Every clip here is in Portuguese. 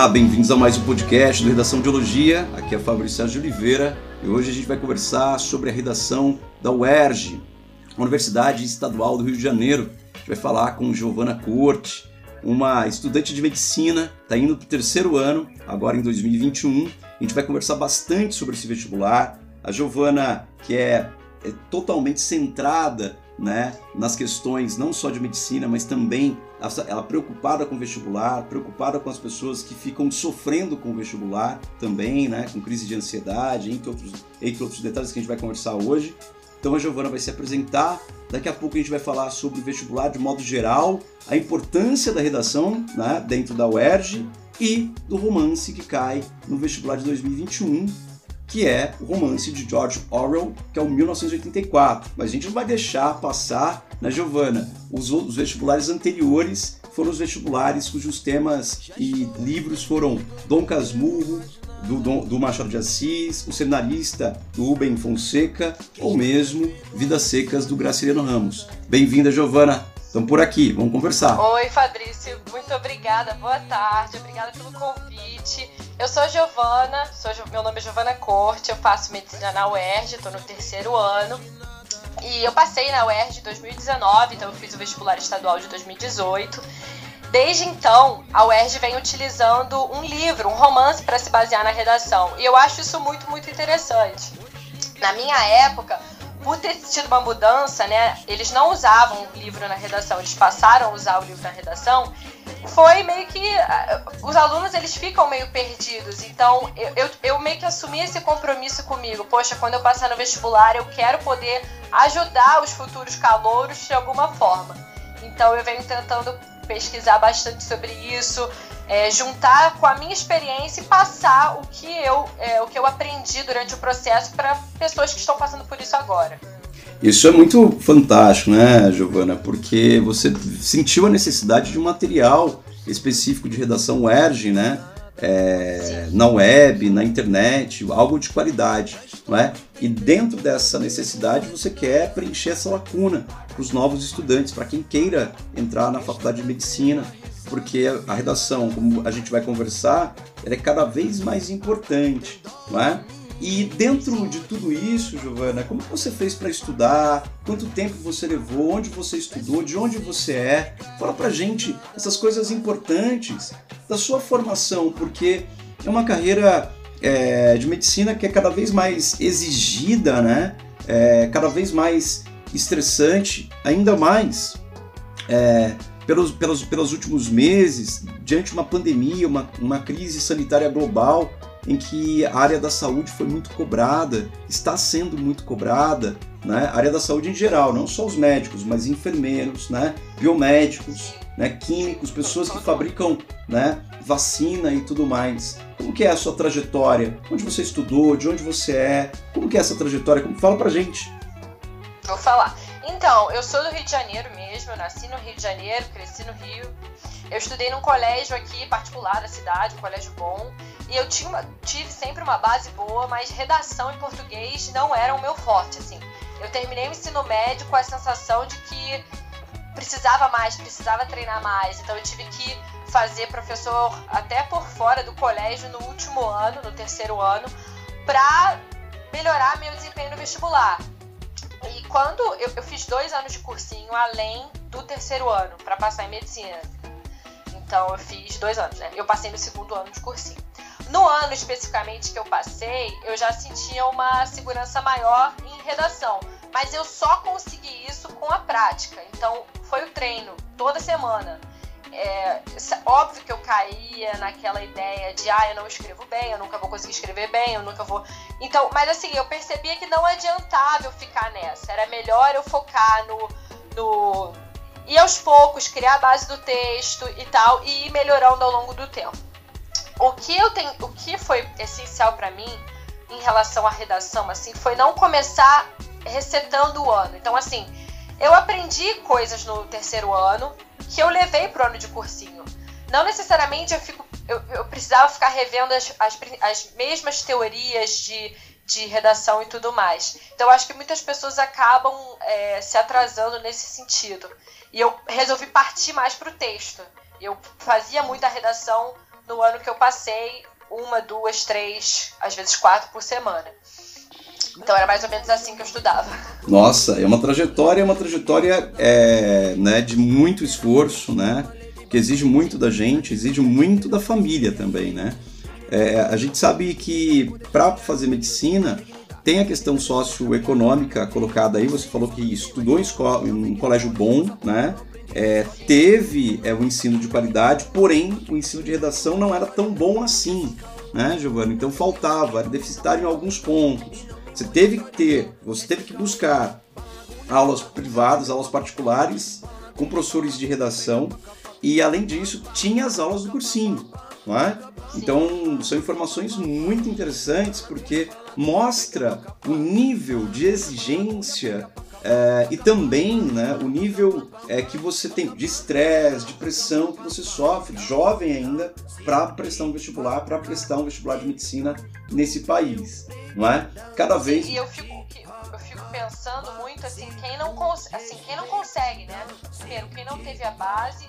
Olá, bem-vindos a mais um podcast do Redação de Biologia. Aqui é Fabrício Sérgio de Oliveira e hoje a gente vai conversar sobre a redação da UERJ, Universidade Estadual do Rio de Janeiro. A gente vai falar com Giovana Corte, uma estudante de medicina, está indo para o terceiro ano, agora em 2021. A gente vai conversar bastante sobre esse vestibular. A Giovana, que é, é totalmente centrada né, nas questões não só de medicina, mas também ela preocupada com o vestibular, preocupada com as pessoas que ficam sofrendo com o vestibular também, né, com crise de ansiedade, entre outros, entre outros detalhes que a gente vai conversar hoje. Então a Giovana vai se apresentar, daqui a pouco a gente vai falar sobre o vestibular de modo geral, a importância da redação né, dentro da UERJ e do romance que cai no vestibular de 2021 que é o romance de George Orwell, que é o 1984. Mas a gente não vai deixar passar, né, Giovana? Os, os vestibulares anteriores foram os vestibulares cujos temas e livros foram Dom Casmurro, do, do, Machado de Assis, o cenarista do Rubem Fonseca, ou mesmo Vidas Secas do Graciliano Ramos. Bem-vinda, Giovana. Estamos por aqui, vamos conversar. Oi, Fabrício, muito obrigada, boa tarde, obrigada pelo convite. Eu sou Giovana, sou, meu nome é Giovana Corte, eu faço medicina na UERJ, estou no terceiro ano. E eu passei na UERJ em 2019, então eu fiz o vestibular estadual de 2018. Desde então, a UERJ vem utilizando um livro, um romance para se basear na redação. E eu acho isso muito, muito interessante. Na minha época, por ter tido uma mudança, né, eles não usavam o livro na redação, eles passaram a usar o livro na redação, foi meio que os alunos eles ficam meio perdidos. Então eu, eu, eu, meio que assumi esse compromisso comigo. Poxa, quando eu passar no vestibular, eu quero poder ajudar os futuros calouros de alguma forma. Então eu venho tentando pesquisar bastante sobre isso, é, juntar com a minha experiência e passar o que eu, é, o que eu aprendi durante o processo para pessoas que estão passando por isso agora. Isso é muito fantástico, né, Giovana? Porque você sentiu a necessidade de um material específico de redação UERJ, né? É, na web, na internet, algo de qualidade, não é? E dentro dessa necessidade você quer preencher essa lacuna para os novos estudantes, para quem queira entrar na faculdade de medicina, porque a redação, como a gente vai conversar, ela é cada vez mais importante, não é? E dentro de tudo isso, Giovana, como você fez para estudar? Quanto tempo você levou? Onde você estudou? De onde você é? Fala pra gente essas coisas importantes da sua formação, porque é uma carreira é, de medicina que é cada vez mais exigida, né? É, cada vez mais estressante, ainda mais é, pelos, pelos, pelos últimos meses, diante de uma pandemia, uma, uma crise sanitária global, em que a área da saúde foi muito cobrada, está sendo muito cobrada, né? A área da saúde em geral, não só os médicos, mas enfermeiros, né? biomédicos, né? químicos, pessoas que fabricam né? vacina e tudo mais. Como que é a sua trajetória? Onde você estudou? De onde você é? Como que é essa trajetória? Fala pra gente. Vou falar. Então, eu sou do Rio de Janeiro mesmo, eu nasci no Rio de Janeiro, cresci no Rio. Eu estudei num colégio aqui particular da cidade, um colégio bom, e eu tinha tive sempre uma base boa, mas redação em português não era o meu forte, assim. Eu terminei o ensino médio com a sensação de que precisava mais, precisava treinar mais, então eu tive que fazer professor até por fora do colégio no último ano, no terceiro ano, para melhorar meu desempenho no vestibular. Quando eu, eu fiz dois anos de cursinho além do terceiro ano para passar em medicina. Então eu fiz dois anos, né? Eu passei no segundo ano de cursinho. No ano especificamente que eu passei, eu já sentia uma segurança maior em redação. Mas eu só consegui isso com a prática. Então foi o treino, toda semana. É, óbvio que eu caía naquela ideia de ah, eu não escrevo bem, eu nunca vou conseguir escrever bem, eu nunca vou. Então, mas assim, eu percebia que não adiantava eu ficar nessa. Era melhor eu focar no. no e aos poucos criar a base do texto e tal, e ir melhorando ao longo do tempo. O que eu tenho, o que foi essencial para mim em relação à redação, assim, foi não começar resetando o ano. Então, assim, eu aprendi coisas no terceiro ano, que eu levei pro ano de cursinho. Não necessariamente eu, fico, eu, eu precisava ficar revendo as, as, as mesmas teorias de, de redação e tudo mais. Então, acho que muitas pessoas acabam é, se atrasando nesse sentido. E eu resolvi partir mais para o texto. Eu fazia muita redação no ano que eu passei uma, duas, três, às vezes quatro por semana. Então era mais ou menos assim que eu estudava. Nossa, é uma trajetória, é uma trajetória é, né, de muito esforço, né? Que exige muito da gente, exige muito da família também, né? É, a gente sabe que para fazer medicina tem a questão socioeconômica colocada aí. Você falou que estudou em, escola, em um colégio bom, né? É, teve é, o ensino de qualidade, porém o ensino de redação não era tão bom assim, né, Giovanni? Então faltava, era deficitário em alguns pontos. Você teve que ter, você teve que buscar aulas privadas, aulas particulares com professores de redação e além disso tinha as aulas do cursinho, não é? Então são informações muito interessantes porque mostra o nível de exigência é, e também né, o nível é, que você tem de estresse, de pressão que você sofre, jovem ainda, para prestar um vestibular, para prestar um vestibular de medicina nesse país, não é? Cada vez. E eu fico, eu fico pensando muito assim, quem não, assim, quem não consegue, né? Primeiro, quem não teve a base,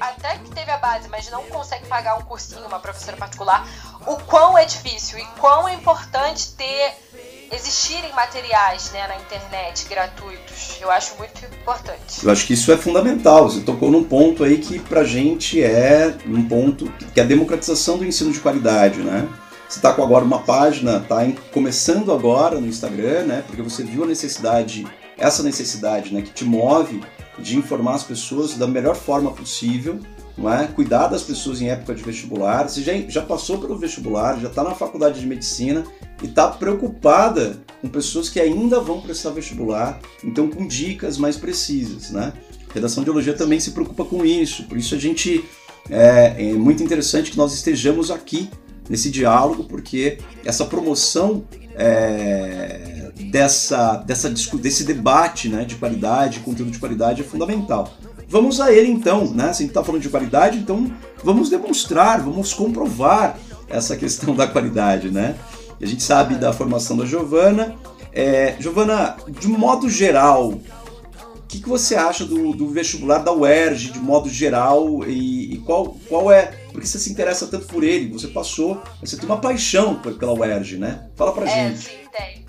até que teve a base, mas não consegue pagar um cursinho, uma professora particular, o quão é difícil e quão é importante ter existirem materiais né, na internet gratuitos. Eu acho muito importante. Eu acho que isso é fundamental. Você tocou num ponto aí que pra gente é um ponto que é a democratização do ensino de qualidade, né? Você está com agora uma página, tá começando agora no Instagram, né? Porque você viu a necessidade, essa necessidade, né, que te move de informar as pessoas da melhor forma possível, é? Cuidar das pessoas em época de vestibular. Você já, já passou pelo vestibular, já está na faculdade de medicina e está preocupada com pessoas que ainda vão prestar vestibular, então com dicas mais precisas, né? Redação de biologia também se preocupa com isso, por isso a gente é, é muito interessante que nós estejamos aqui nesse diálogo, porque essa promoção é, dessa, dessa, desse debate né, de qualidade, conteúdo de qualidade é fundamental. Vamos a ele então, né? Se a gente está falando de qualidade, então vamos demonstrar, vamos comprovar essa questão da qualidade, né? A gente sabe da formação da Giovana. É, Giovana, de modo geral, o que, que você acha do, do, vestibular da UERJ, de modo geral, e, e, qual, qual é. Porque você se interessa tanto por ele, você passou, você tem uma paixão pela UERJ, né? Fala pra é, gente. Sim, tem.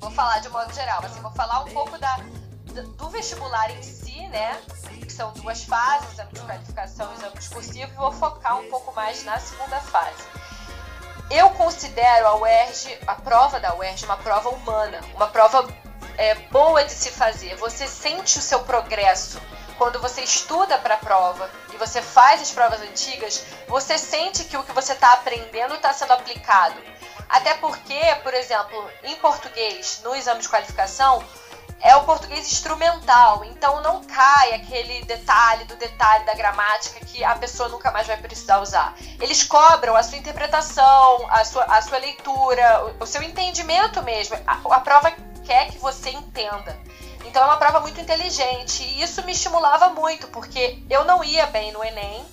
Vou falar de modo geral, assim, vou falar um pouco da, do vestibular em si, né? Que são duas fases, exame de qualificação e exame discursivo, vou focar um pouco mais na segunda fase. Eu considero a UERJ, a prova da UERJ, uma prova humana, uma prova é, boa de se fazer. Você sente o seu progresso. Quando você estuda para a prova e você faz as provas antigas, você sente que o que você está aprendendo está sendo aplicado. Até porque, por exemplo, em português, no exame de qualificação, é o português instrumental, então não cai aquele detalhe do detalhe da gramática que a pessoa nunca mais vai precisar usar. Eles cobram a sua interpretação, a sua, a sua leitura, o, o seu entendimento mesmo. A, a prova quer que você entenda. Então é uma prova muito inteligente e isso me estimulava muito, porque eu não ia bem no Enem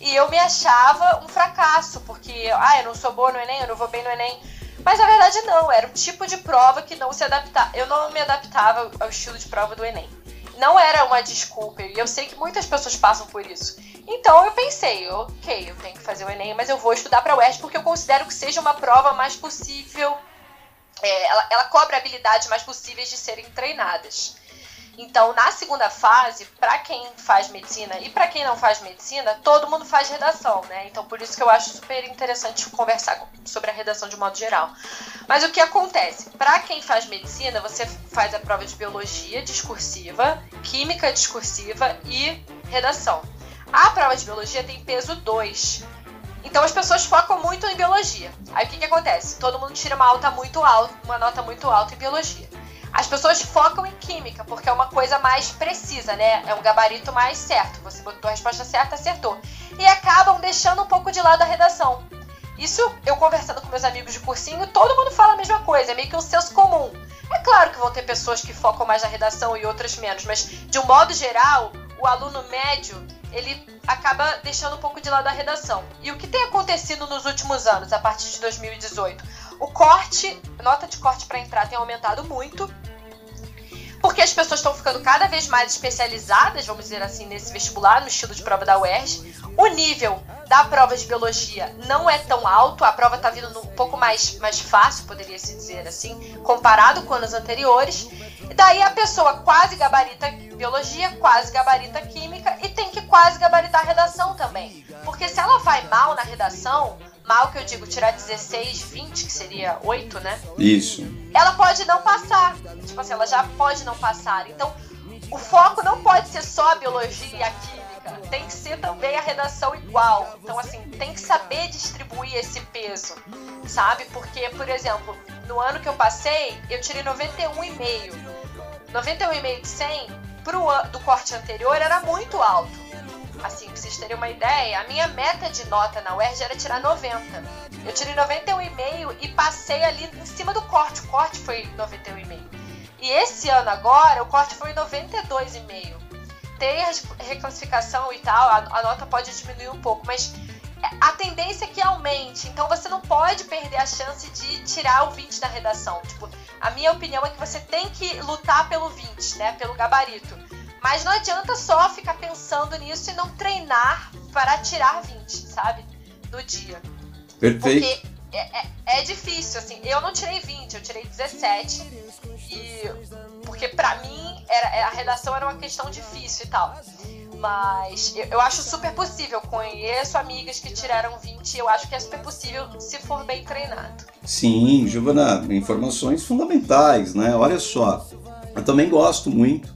e eu me achava um fracasso, porque ah, eu não sou boa no Enem, eu não vou bem no Enem. Mas na verdade não, era o tipo de prova que não se adaptava. Eu não me adaptava ao estilo de prova do Enem. Não era uma desculpa, e eu sei que muitas pessoas passam por isso. Então eu pensei, ok, eu tenho que fazer o Enem, mas eu vou estudar para o UERJ porque eu considero que seja uma prova mais possível. É, ela, ela cobra habilidades mais possíveis de serem treinadas. Então, na segunda fase, para quem faz medicina e para quem não faz medicina, todo mundo faz redação, né? Então, por isso que eu acho super interessante conversar sobre a redação de modo geral. Mas o que acontece? Para quem faz medicina, você faz a prova de biologia discursiva, química discursiva e redação. A prova de biologia tem peso 2. Então as pessoas focam muito em biologia. Aí o que, que acontece? Todo mundo tira uma alta muito alta, uma nota muito alta em biologia. As pessoas focam em química, porque é uma coisa mais precisa, né? É um gabarito mais certo. Você botou a resposta certa, acertou. E acabam deixando um pouco de lado a redação. Isso, eu conversando com meus amigos de cursinho, todo mundo fala a mesma coisa, é meio que um senso comum. É claro que vão ter pessoas que focam mais na redação e outras menos, mas de um modo geral, o aluno médio, ele acaba deixando um pouco de lado a redação. E o que tem acontecido nos últimos anos, a partir de 2018? O corte, nota de corte para entrar tem aumentado muito, porque as pessoas estão ficando cada vez mais especializadas, vamos dizer assim, nesse vestibular, no estilo de prova da UERJ. O nível da prova de biologia não é tão alto, a prova está vindo um pouco mais, mais fácil, poderia se dizer assim, comparado com anos anteriores. E daí a pessoa quase gabarita biologia, quase gabarita química e tem que quase gabaritar redação também. Porque se ela vai mal na redação, mal que eu digo tirar 16, 20, que seria 8, né? Isso. Ela pode não passar. Tipo assim, ela já pode não passar. Então, o foco não pode ser só a biologia e a química. Tem que ser também a redação igual. Então, assim, tem que saber distribuir esse peso, sabe? Porque, por exemplo, no ano que eu passei, eu tirei 91,5. 91,5 de 100 pro do corte anterior era muito alto. Assim, pra vocês terem uma ideia, a minha meta de nota na UERJ era tirar 90. Eu tirei 91,5 e passei ali em cima do corte. O corte foi 91,5. E esse ano agora, o corte foi 92,5. Tem a reclassificação e tal, a, a nota pode diminuir um pouco, mas a tendência é que aumente. Então você não pode perder a chance de tirar o 20 da redação. Tipo, a minha opinião é que você tem que lutar pelo 20, né? Pelo gabarito. Mas não adianta só ficar pensando nisso e não treinar para tirar 20, sabe? No dia. Perfeito. Porque é, é, é difícil, assim. Eu não tirei 20, eu tirei 17. E. Porque pra mim era, a redação era uma questão difícil e tal. Mas eu, eu, acho super possível. Conheço amigas que tiraram 20 eu acho que é super possível se for bem treinado. Sim, Giovana, informações fundamentais, né? Olha só, eu também gosto muito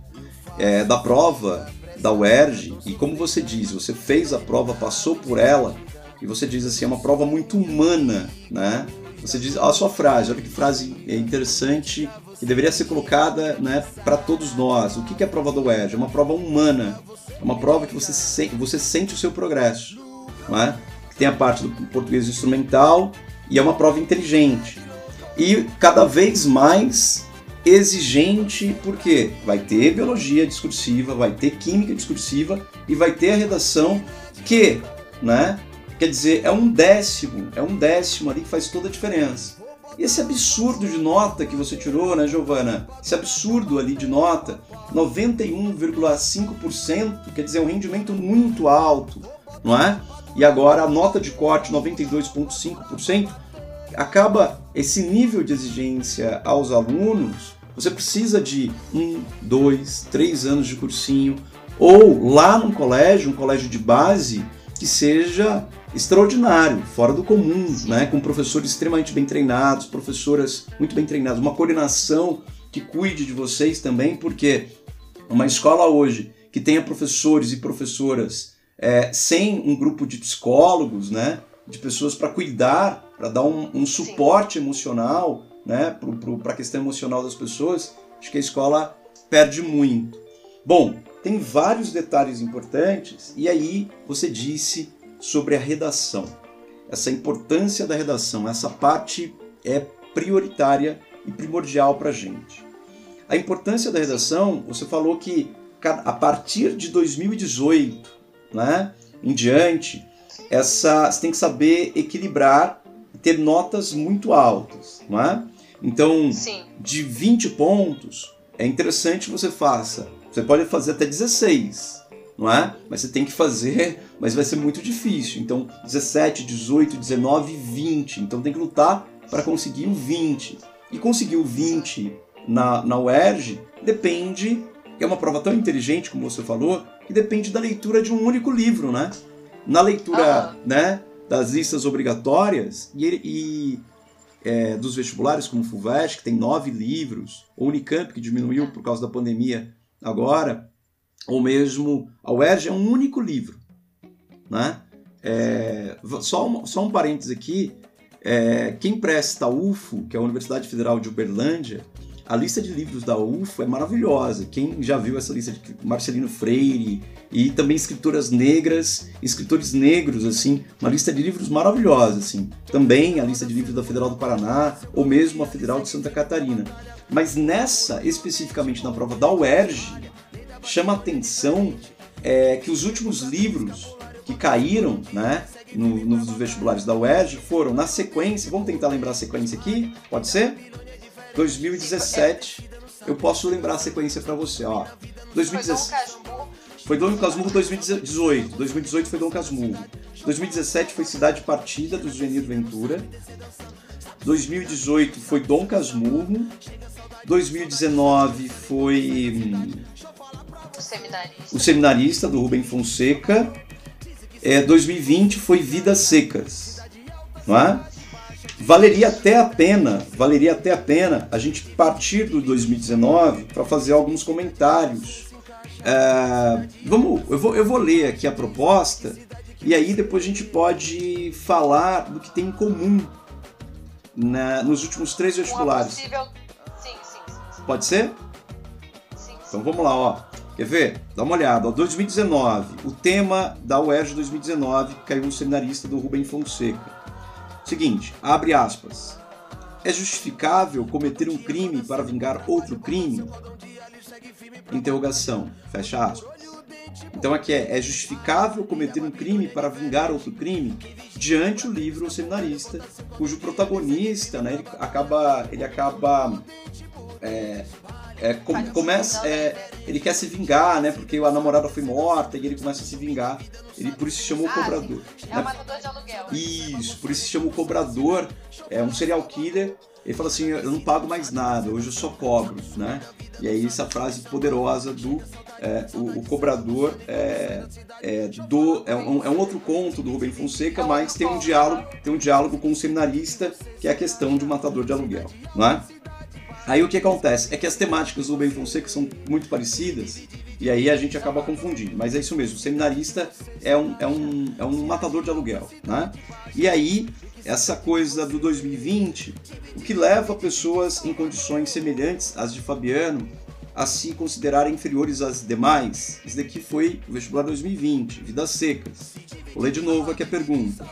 é, da prova da UERJ, e como você diz, você fez a prova, passou por ela, e você diz assim, é uma prova muito humana, né? Você diz, a sua frase, olha que frase interessante que deveria ser colocada né, para todos nós. O que é a prova da UERJ? É uma prova humana, é uma prova que você, se, você sente o seu progresso, né? tem a parte do português instrumental e é uma prova inteligente. E cada vez mais exigente, porque vai ter biologia discursiva, vai ter química discursiva e vai ter a redação que, né? Quer dizer, é um décimo, é um décimo ali que faz toda a diferença. E esse absurdo de nota que você tirou, né, Giovana? Esse absurdo ali de nota, 91,5%, quer dizer, é um rendimento muito alto, não é? E agora a nota de corte, 92,5%, acaba esse nível de exigência aos alunos você precisa de um, dois, três anos de cursinho, ou lá num colégio, um colégio de base, que seja extraordinário, fora do comum, né? com professores extremamente bem treinados, professoras muito bem treinadas, uma coordenação que cuide de vocês também, porque uma escola hoje que tenha professores e professoras é, sem um grupo de psicólogos, né? de pessoas para cuidar, para dar um, um suporte emocional, né, para a questão emocional das pessoas, acho que a escola perde muito. Bom, tem vários detalhes importantes, e aí você disse sobre a redação. Essa importância da redação, essa parte é prioritária e primordial para a gente. A importância da redação, você falou que a partir de 2018 né, em diante, essa, você tem que saber equilibrar ter notas muito altas, não é? Então, Sim. de 20 pontos, é interessante que você faça. Você pode fazer até 16, não é? Mas você tem que fazer, mas vai ser muito difícil. Então, 17, 18, 19, 20. Então, tem que lutar para conseguir o 20. E conseguir o 20 na, na UERJ depende, é uma prova tão inteligente, como você falou, que depende da leitura de um único livro, né? Na leitura, né, das listas obrigatórias, e, e é, dos vestibulares, como o FUVEST, que tem nove livros, ou Unicamp, que diminuiu por causa da pandemia agora, ou mesmo a UERJ, é um único livro. Né? É, só, um, só um parênteses aqui, é, quem presta a UFO, que é a Universidade Federal de Uberlândia, a lista de livros da UFO é maravilhosa. Quem já viu essa lista de Marcelino Freire e também escritoras negras, escritores negros, assim, uma lista de livros maravilhosa, assim. Também a lista de livros da Federal do Paraná ou mesmo a Federal de Santa Catarina. Mas nessa, especificamente na prova da UERJ, chama atenção é, que os últimos livros que caíram, né, no, nos vestibulares da UERJ foram na sequência. Vamos tentar lembrar a sequência aqui? Pode ser? 2017. Eu posso lembrar a sequência para você, ó. 2017. Foi Dom Casmurro 2018. 2018 foi Dom Casmurro. 2017 foi Cidade Partida, do Genir Ventura. 2018 foi Dom Casmurro. 2019 foi. Hum, o seminarista. O seminarista, do Rubem Fonseca. É, 2020 foi Vidas Secas. Não é? Valeria até a pena, valeria até a pena a gente partir do 2019 para fazer alguns comentários. É, vamos, eu vou, eu vou ler aqui a proposta e aí depois a gente pode falar do que tem em comum na, nos últimos três vestibulares. Possível... Sim, sim, sim, Pode ser? Então vamos lá, ó. Quer ver? Dá uma olhada. Ó, 2019. O tema da UERJ 2019 caiu no seminarista do Rubem Fonseca. Seguinte, abre aspas. É justificável cometer um crime para vingar outro crime? Interrogação. Fecha aspas. Então aqui é, é justificável cometer um crime para vingar outro crime? Diante o livro O Seminarista, cujo protagonista, né, ele acaba, ele acaba é, é, com, começa, é, ele quer se vingar, né? Porque a namorada foi morta e ele começa a se vingar. Ele por isso se chama o ah, cobrador. É né? o matador de aluguel. Isso, por isso se chama o cobrador. É um serial killer. Ele fala assim: eu não pago mais nada, hoje eu só cobro, né? E aí essa frase poderosa do é, o, o, cobrador é, é, do, é um, é um outro conto do Rubem Fonseca, mas tem um diálogo tem um diálogo com o seminarista que é a questão de matador de aluguel, não é? Aí o que acontece? É que as temáticas do Ben Fonseca são muito parecidas e aí a gente acaba confundindo. Mas é isso mesmo, o seminarista é um, é um, é um matador de aluguel. Né? E aí, essa coisa do 2020, o que leva pessoas em condições semelhantes às de Fabiano a se considerarem inferiores às demais? Isso daqui foi o vestibular 2020, Vidas Secas. Vou ler de novo aqui a pergunta.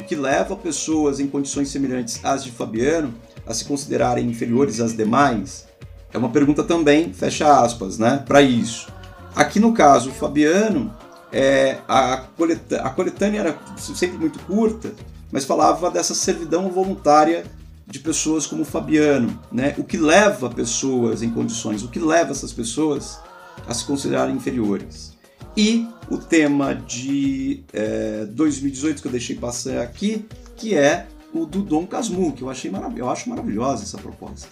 O que leva pessoas em condições semelhantes às de Fabiano a se considerarem inferiores às demais? É uma pergunta também, fecha aspas, né, para isso. Aqui no caso, o Fabiano, é, a, coletânea, a coletânea era sempre muito curta, mas falava dessa servidão voluntária de pessoas como o Fabiano, né? O que leva pessoas em condições, o que leva essas pessoas a se considerarem inferiores. E o tema de é, 2018 que eu deixei passar aqui, que é o do Dom Casmurro, que eu achei maravilhoso. Eu acho maravilhosa essa proposta.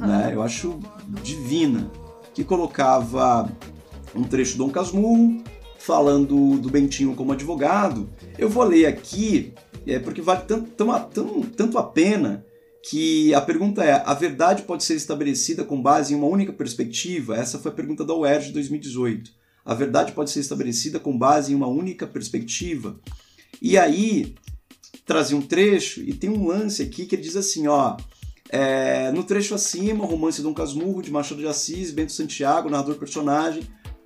Uhum. Né? Eu acho divina. Que colocava um trecho do Dom Casmurro falando do Bentinho como advogado. Eu vou ler aqui, é, porque vale tanto, tão, tanto a pena que a pergunta é: a verdade pode ser estabelecida com base em uma única perspectiva? Essa foi a pergunta da UERJ de 2018. A verdade pode ser estabelecida com base em uma única perspectiva? E aí, trazia um trecho e tem um lance aqui que ele diz assim, ó. É, no trecho acima, o romance Dom Casmurro, de Machado de Assis, Bento Santiago, narrador personagem,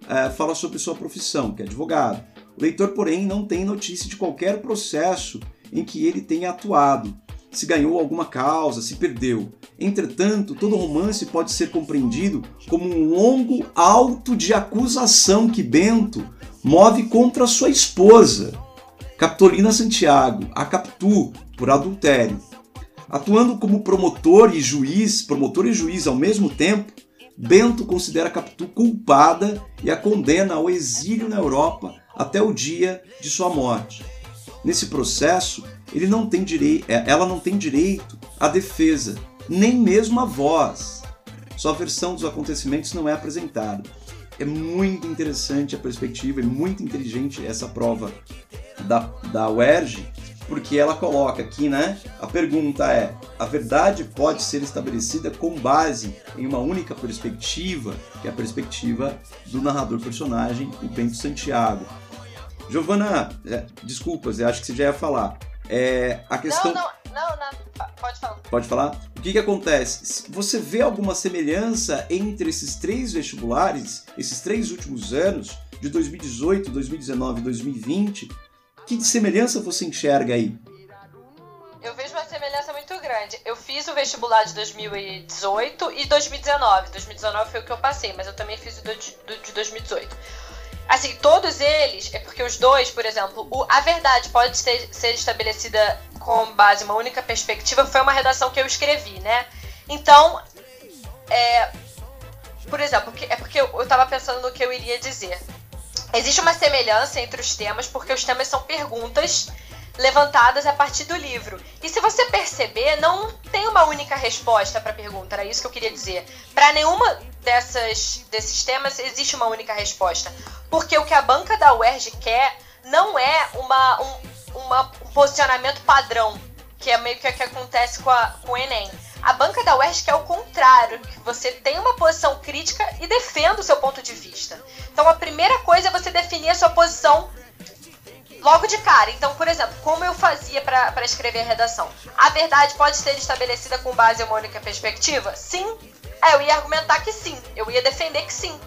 é, fala sobre sua profissão, que é advogado. O leitor, porém, não tem notícia de qualquer processo em que ele tenha atuado, se ganhou alguma causa, se perdeu. Entretanto, todo romance pode ser compreendido como um longo auto de acusação que Bento move contra sua esposa, Capitolina Santiago, a Capitu, por adultério. Atuando como promotor e juiz, promotor e juiz ao mesmo tempo, Bento considera Capitu culpada e a condena ao exílio na Europa até o dia de sua morte. Nesse processo, ele não tem é, ela não tem direito à defesa, nem mesmo à voz. Sua versão dos acontecimentos não é apresentada. É muito interessante a perspectiva, é muito inteligente essa prova da, da UERJ, porque ela coloca aqui, né? A pergunta é: a verdade pode ser estabelecida com base em uma única perspectiva, que é a perspectiva do narrador personagem, o Bento Santiago. Giovana, é, desculpas, eu acho que você já ia falar. É, a questão. Não, não, não, não, pode falar. Pode falar? O que, que acontece? Você vê alguma semelhança entre esses três vestibulares, esses três últimos anos, de 2018, 2019 e 2020, que semelhança você enxerga aí? Eu vejo uma semelhança muito grande. Eu fiz o vestibular de 2018 e 2019. 2019 foi o que eu passei, mas eu também fiz o de 2018. Assim, todos eles, é porque os dois, por exemplo, o, a verdade pode ser, ser estabelecida com base em uma única perspectiva, foi uma redação que eu escrevi, né? Então, é, por exemplo, é porque eu estava pensando no que eu iria dizer. existe uma semelhança entre os temas, porque os temas são perguntas levantadas a partir do livro. E se você perceber, não tem uma única resposta para a pergunta, era isso que eu queria dizer. Para nenhuma dessas, desses temas existe uma única resposta. Porque o que a banca da UERJ quer não é uma, um, uma, um posicionamento padrão, que é meio que o que acontece com, a, com o Enem. A banca da UERJ quer o contrário, que você tenha uma posição crítica e defenda o seu ponto de vista. Então a primeira coisa é você definir a sua posição logo de cara. Então, por exemplo, como eu fazia para escrever a redação? A verdade pode ser estabelecida com base em uma única perspectiva? Sim. É, eu ia argumentar que sim. Eu ia defender que sim.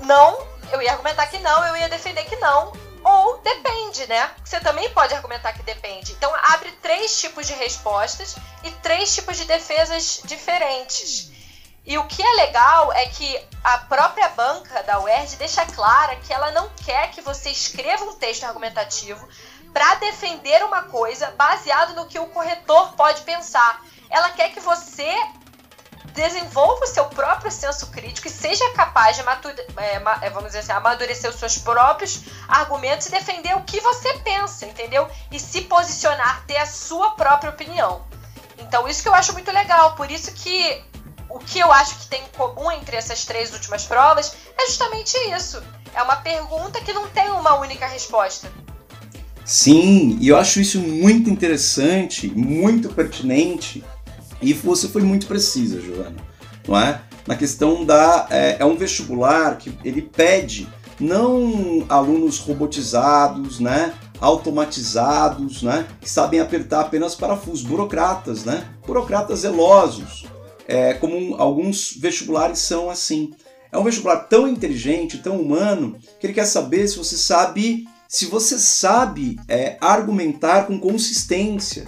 Não, eu ia argumentar que não, eu ia defender que não. Ou depende, né? Você também pode argumentar que depende. Então, abre três tipos de respostas e três tipos de defesas diferentes. E o que é legal é que a própria banca da UERJ deixa clara que ela não quer que você escreva um texto argumentativo para defender uma coisa baseado no que o corretor pode pensar. Ela quer que você desenvolva o seu próprio senso crítico e seja capaz de é, é, vamos dizer assim, amadurecer os seus próprios argumentos e defender o que você pensa, entendeu? E se posicionar, ter a sua própria opinião. Então, isso que eu acho muito legal. Por isso que o que eu acho que tem em comum entre essas três últimas provas é justamente isso. É uma pergunta que não tem uma única resposta. Sim, e eu acho isso muito interessante, muito pertinente, e você foi muito precisa, Joana, não é? Na questão da. É, é um vestibular que ele pede não alunos robotizados, né? automatizados, né? que sabem apertar apenas parafusos, burocratas, né? burocratas zelosos, é, como um, alguns vestibulares são assim. É um vestibular tão inteligente, tão humano, que ele quer saber se você sabe, se você sabe é, argumentar com consistência,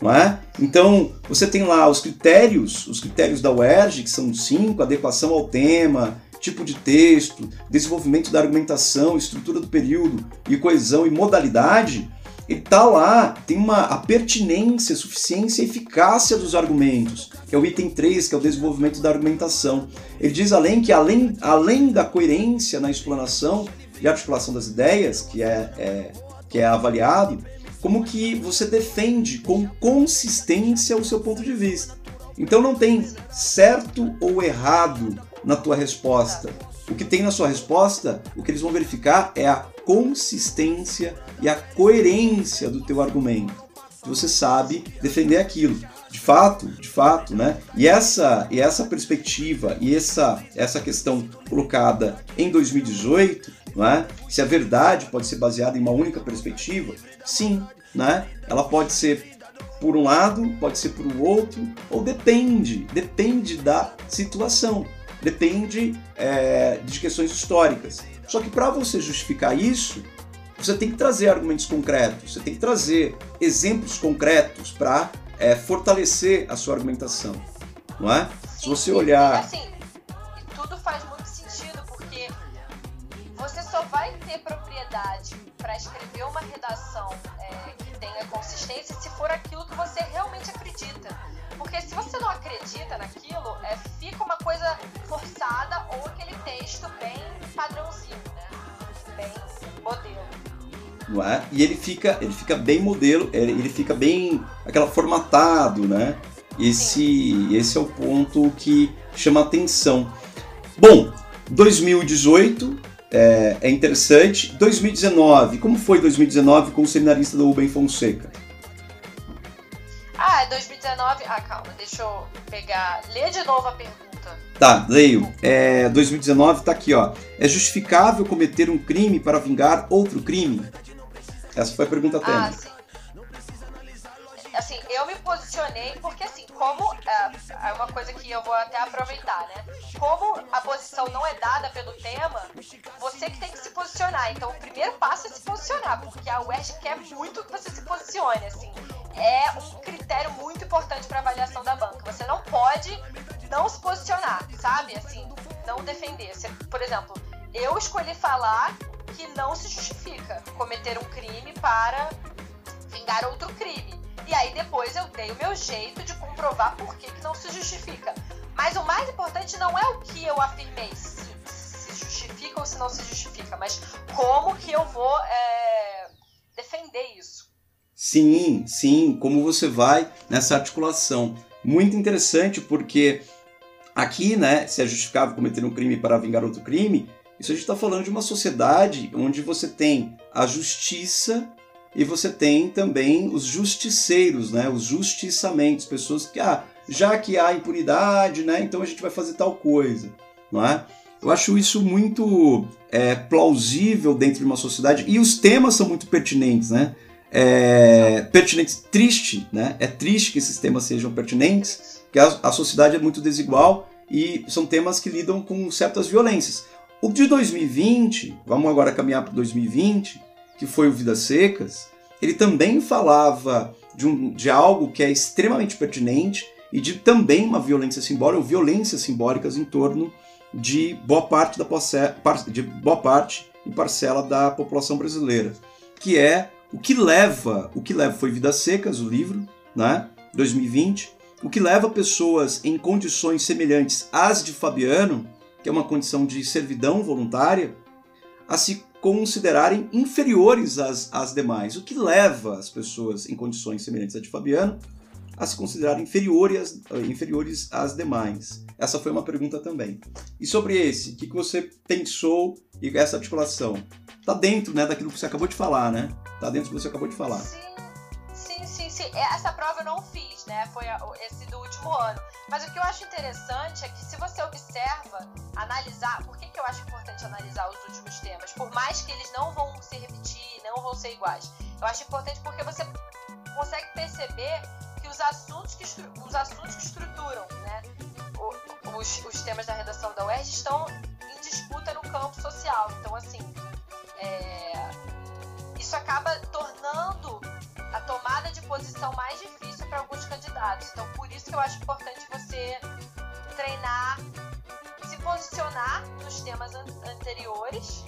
não é? Então você tem lá os critérios, os critérios da UERJ, que são cinco: adequação ao tema, tipo de texto, desenvolvimento da argumentação, estrutura do período e coesão e modalidade ele tá lá, tem uma a pertinência, suficiência e eficácia dos argumentos, que é o item 3, que é o desenvolvimento da argumentação. Ele diz além que além, além da coerência na explanação e articulação das ideias, que é, é, que é avaliado, como que você defende com consistência o seu ponto de vista. Então não tem certo ou errado na tua resposta. O que tem na sua resposta, o que eles vão verificar é a consistência e a coerência do teu argumento. Você sabe defender aquilo. De fato, de fato, né? E essa, e essa perspectiva e essa, essa questão colocada em 2018, não é? Se a verdade pode ser baseada em uma única perspectiva, sim, né? Ela pode ser por um lado, pode ser por um outro, ou depende, depende da situação, depende é, de questões históricas. Só que para você justificar isso, você tem que trazer argumentos concretos, você tem que trazer exemplos concretos para é, fortalecer a sua argumentação, não é? Se você olhar... para escrever uma redação é, que tenha consistência se for aquilo que você realmente acredita. Porque se você não acredita naquilo, é, fica uma coisa forçada ou aquele texto bem padrãozinho, né? Bem modelo não é? E ele fica, ele fica bem modelo, ele fica bem aquela formatado, né? Esse, esse é o ponto que chama atenção. Bom, 2018 é, é interessante. 2019, como foi 2019 com o seminarista do Rubem Fonseca? Ah, 2019. Ah, calma, deixa eu pegar. Lê de novo a pergunta. Tá, leio. É, 2019 tá aqui, ó. É justificável cometer um crime para vingar outro crime? Essa foi a pergunta ah, tema. Ah, sim. Eu me posicionei porque, assim, como é, é uma coisa que eu vou até aproveitar, né? Como a posição não é dada pelo tema, você que tem que se posicionar. Então, o primeiro passo é se posicionar, porque a UERJ quer muito que você se posicione, assim. É um critério muito importante para avaliação da banca. Você não pode não se posicionar, sabe? Assim, não defender. Você, por exemplo, eu escolhi falar que não se justifica cometer um crime para vingar outro crime. E aí depois eu dei o meu jeito de comprovar por que, que não se justifica. Mas o mais importante não é o que eu afirmei, se, se justifica ou se não se justifica, mas como que eu vou é, defender isso? Sim, sim, como você vai nessa articulação. Muito interessante porque aqui, né, se é justificável cometer um crime para vingar outro crime, isso a gente está falando de uma sociedade onde você tem a justiça e você tem também os justiceiros, né, os justiçamentos, pessoas que, ah, já que há impunidade, né, então a gente vai fazer tal coisa, não é? Eu acho isso muito é, plausível dentro de uma sociedade e os temas são muito pertinentes, né? É, pertinentes, triste, né? É triste que esses temas sejam pertinentes, porque a, a sociedade é muito desigual e são temas que lidam com certas violências. O de 2020, vamos agora caminhar para 2020, que foi o Vidas Secas, ele também falava de, um, de algo que é extremamente pertinente e de também uma violência simbólica, ou violências simbólicas em torno de boa parte da de boa parte e parcela da população brasileira, que é o que leva, o que leva foi Vidas Secas, o livro, né, 2020, o que leva pessoas em condições semelhantes às de Fabiano, que é uma condição de servidão voluntária, a se considerarem inferiores às, às demais, o que leva as pessoas em condições semelhantes à de Fabiano a se considerarem inferiores, inferiores às demais? Essa foi uma pergunta também. E sobre esse, o que, que você pensou e essa articulação? Tá dentro né, daquilo que você acabou de falar, né? Tá dentro do que você acabou de falar. Sim, Essa prova eu não fiz, né? Foi esse do último ano. Mas o que eu acho interessante é que se você observa, analisar, por que, que eu acho importante analisar os últimos temas? Por mais que eles não vão se repetir, não vão ser iguais. Eu acho importante porque você consegue perceber os assuntos que, os assuntos que estruturam né, os, os temas da redação da UERJ estão em disputa no campo social. Então, assim, é, isso acaba tornando a tomada posição mais difícil para alguns candidatos. Então, por isso que eu acho importante você treinar, se posicionar nos temas an anteriores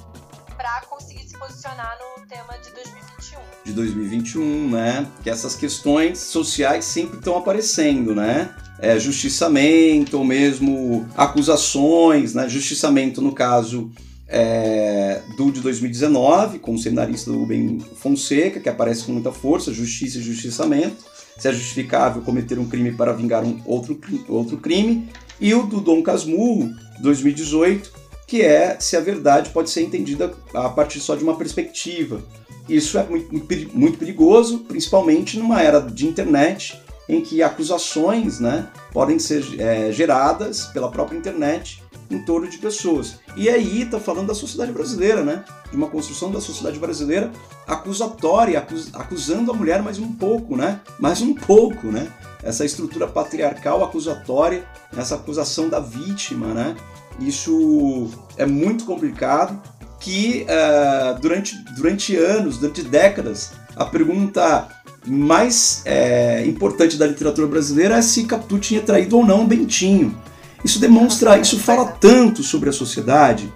para conseguir se posicionar no tema de 2021. De 2021, né? Que essas questões sociais sempre estão aparecendo, né? É, justiçamento ou mesmo acusações, né? Justiçamento no caso é, do de 2019, com o seminarista Rubem Fonseca, que aparece com muita força, justiça e justiçamento, se é justificável cometer um crime para vingar um outro, outro crime, e o do Dom Casmurro, 2018, que é se a verdade pode ser entendida a partir só de uma perspectiva. Isso é muito, muito perigoso, principalmente numa era de internet em que acusações né, podem ser é, geradas pela própria internet em torno de pessoas. E aí está falando da sociedade brasileira, né? De uma construção da sociedade brasileira acusatória, acus acusando a mulher mais um pouco, né? Mais um pouco, né? Essa estrutura patriarcal acusatória, essa acusação da vítima, né? Isso é muito complicado. Que uh, durante, durante anos, durante décadas, a pergunta mais é, importante da literatura brasileira é se Capitu tinha traído ou não Bentinho. Isso demonstra, isso fala tanto sobre a sociedade,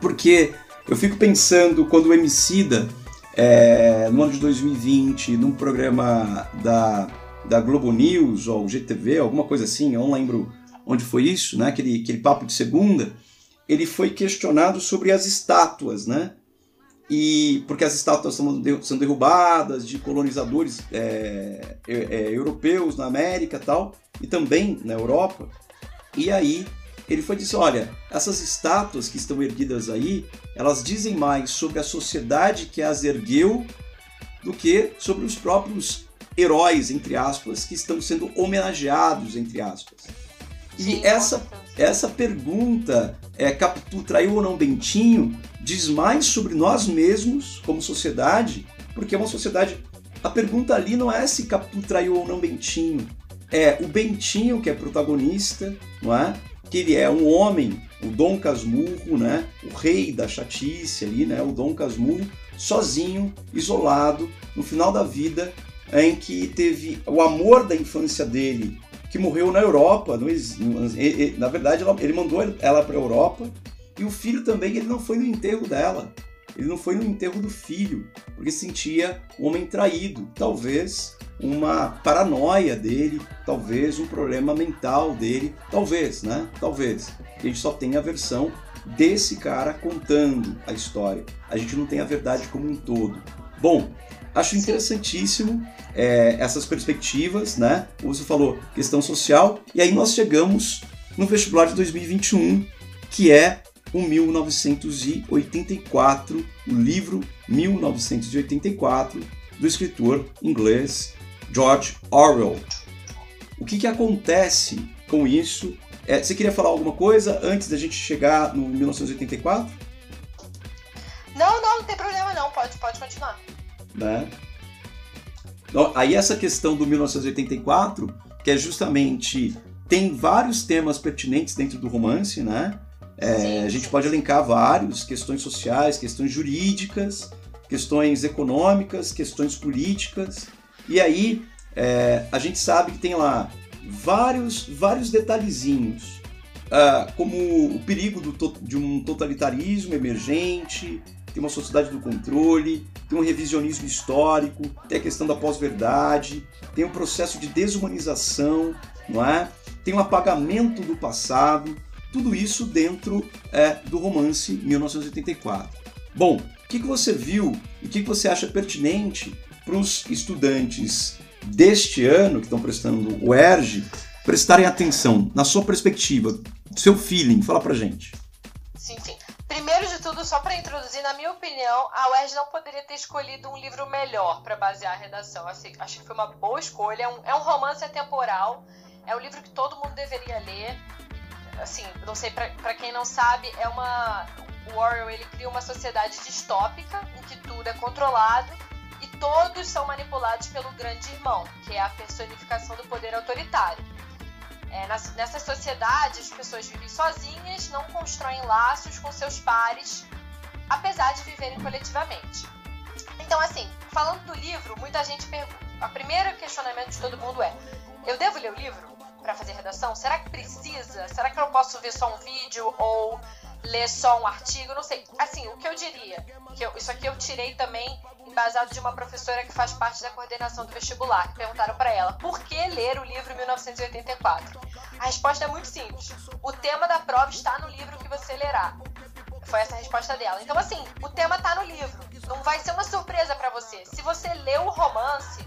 porque eu fico pensando quando o Emicida, é, no ano de 2020, num programa da, da Globo News ou GTV, alguma coisa assim, eu não lembro onde foi isso, né? aquele, aquele papo de segunda, ele foi questionado sobre as estátuas, né? E porque as estátuas são, derrubadas de colonizadores é, é, é, europeus na América tal, e também na Europa. E aí ele foi dizer, olha, essas estátuas que estão erguidas aí, elas dizem mais sobre a sociedade que as ergueu do que sobre os próprios heróis, entre aspas, que estão sendo homenageados, entre aspas. E Sim, essa, essa pergunta, é, Capitu traiu ou não Bentinho, diz mais sobre nós mesmos como sociedade, porque é uma sociedade. A pergunta ali não é se Capitu traiu ou não Bentinho, é o Bentinho que é protagonista, não é? Que ele é um homem, o Dom Casmurro, né? O rei da chatice ali, né? O Dom Casmurro, sozinho, isolado, no final da vida, em que teve o amor da infância dele que morreu na Europa. na verdade, ele mandou ela para a Europa e o filho também ele não foi no enterro dela. Ele não foi no enterro do filho, porque sentia o homem traído. Talvez uma paranoia dele, talvez um problema mental dele, talvez, né? Talvez. A gente só tem a versão desse cara contando a história. A gente não tem a verdade como um todo. Bom, acho interessantíssimo é, essas perspectivas, né? Como você falou, questão social. E aí nós chegamos no vestibular de 2021, que é o 1984, o livro 1984 do escritor inglês George Orwell. O que, que acontece com isso? É, você queria falar alguma coisa antes da gente chegar no 1984? Não, não, não tem problema não, pode, pode continuar. Né? Aí essa questão do 1984, que é justamente tem vários temas pertinentes dentro do romance, né? É, a gente pode elencar vários, questões sociais, questões jurídicas, questões econômicas, questões políticas. E aí é, a gente sabe que tem lá vários, vários detalhezinhos, uh, como o perigo do, de um totalitarismo emergente, tem uma sociedade do controle, tem um revisionismo histórico, tem a questão da pós-verdade, tem um processo de desumanização, não é? tem um apagamento do passado, tudo isso dentro é, do romance 1984. Bom, o que, que você viu e o que, que você acha pertinente para os estudantes deste ano que estão prestando o ERG prestarem atenção, na sua perspectiva, seu feeling, fala pra gente. Sim, sim. Primeiro de tudo, só para introduzir, na minha opinião, a UERJ não poderia ter escolhido um livro melhor para basear a redação. Assim, acho que foi uma boa escolha. É um, é um romance atemporal, é um livro que todo mundo deveria ler. Assim, não sei, para quem não sabe, é uma. O Orwell ele cria uma sociedade distópica em que tudo é controlado todos são manipulados pelo grande irmão, que é a personificação do poder autoritário. É, nessa sociedade, as pessoas vivem sozinhas, não constroem laços com seus pares, apesar de viverem coletivamente. Então, assim, falando do livro, muita gente pergunta. O primeiro questionamento de todo mundo é: eu devo ler o livro para fazer redação? Será que precisa? Será que eu posso ver só um vídeo ou ler só um artigo? Não sei. Assim, o que eu diria, que eu, isso aqui eu tirei também embasado de uma professora que faz parte da coordenação do vestibular, perguntaram para ela por que ler o livro 1984. A resposta é muito simples. O tema da prova está no livro que você lerá. Foi essa a resposta dela. Então, assim, o tema está no livro. Não vai ser uma surpresa para você. Se você lê o romance,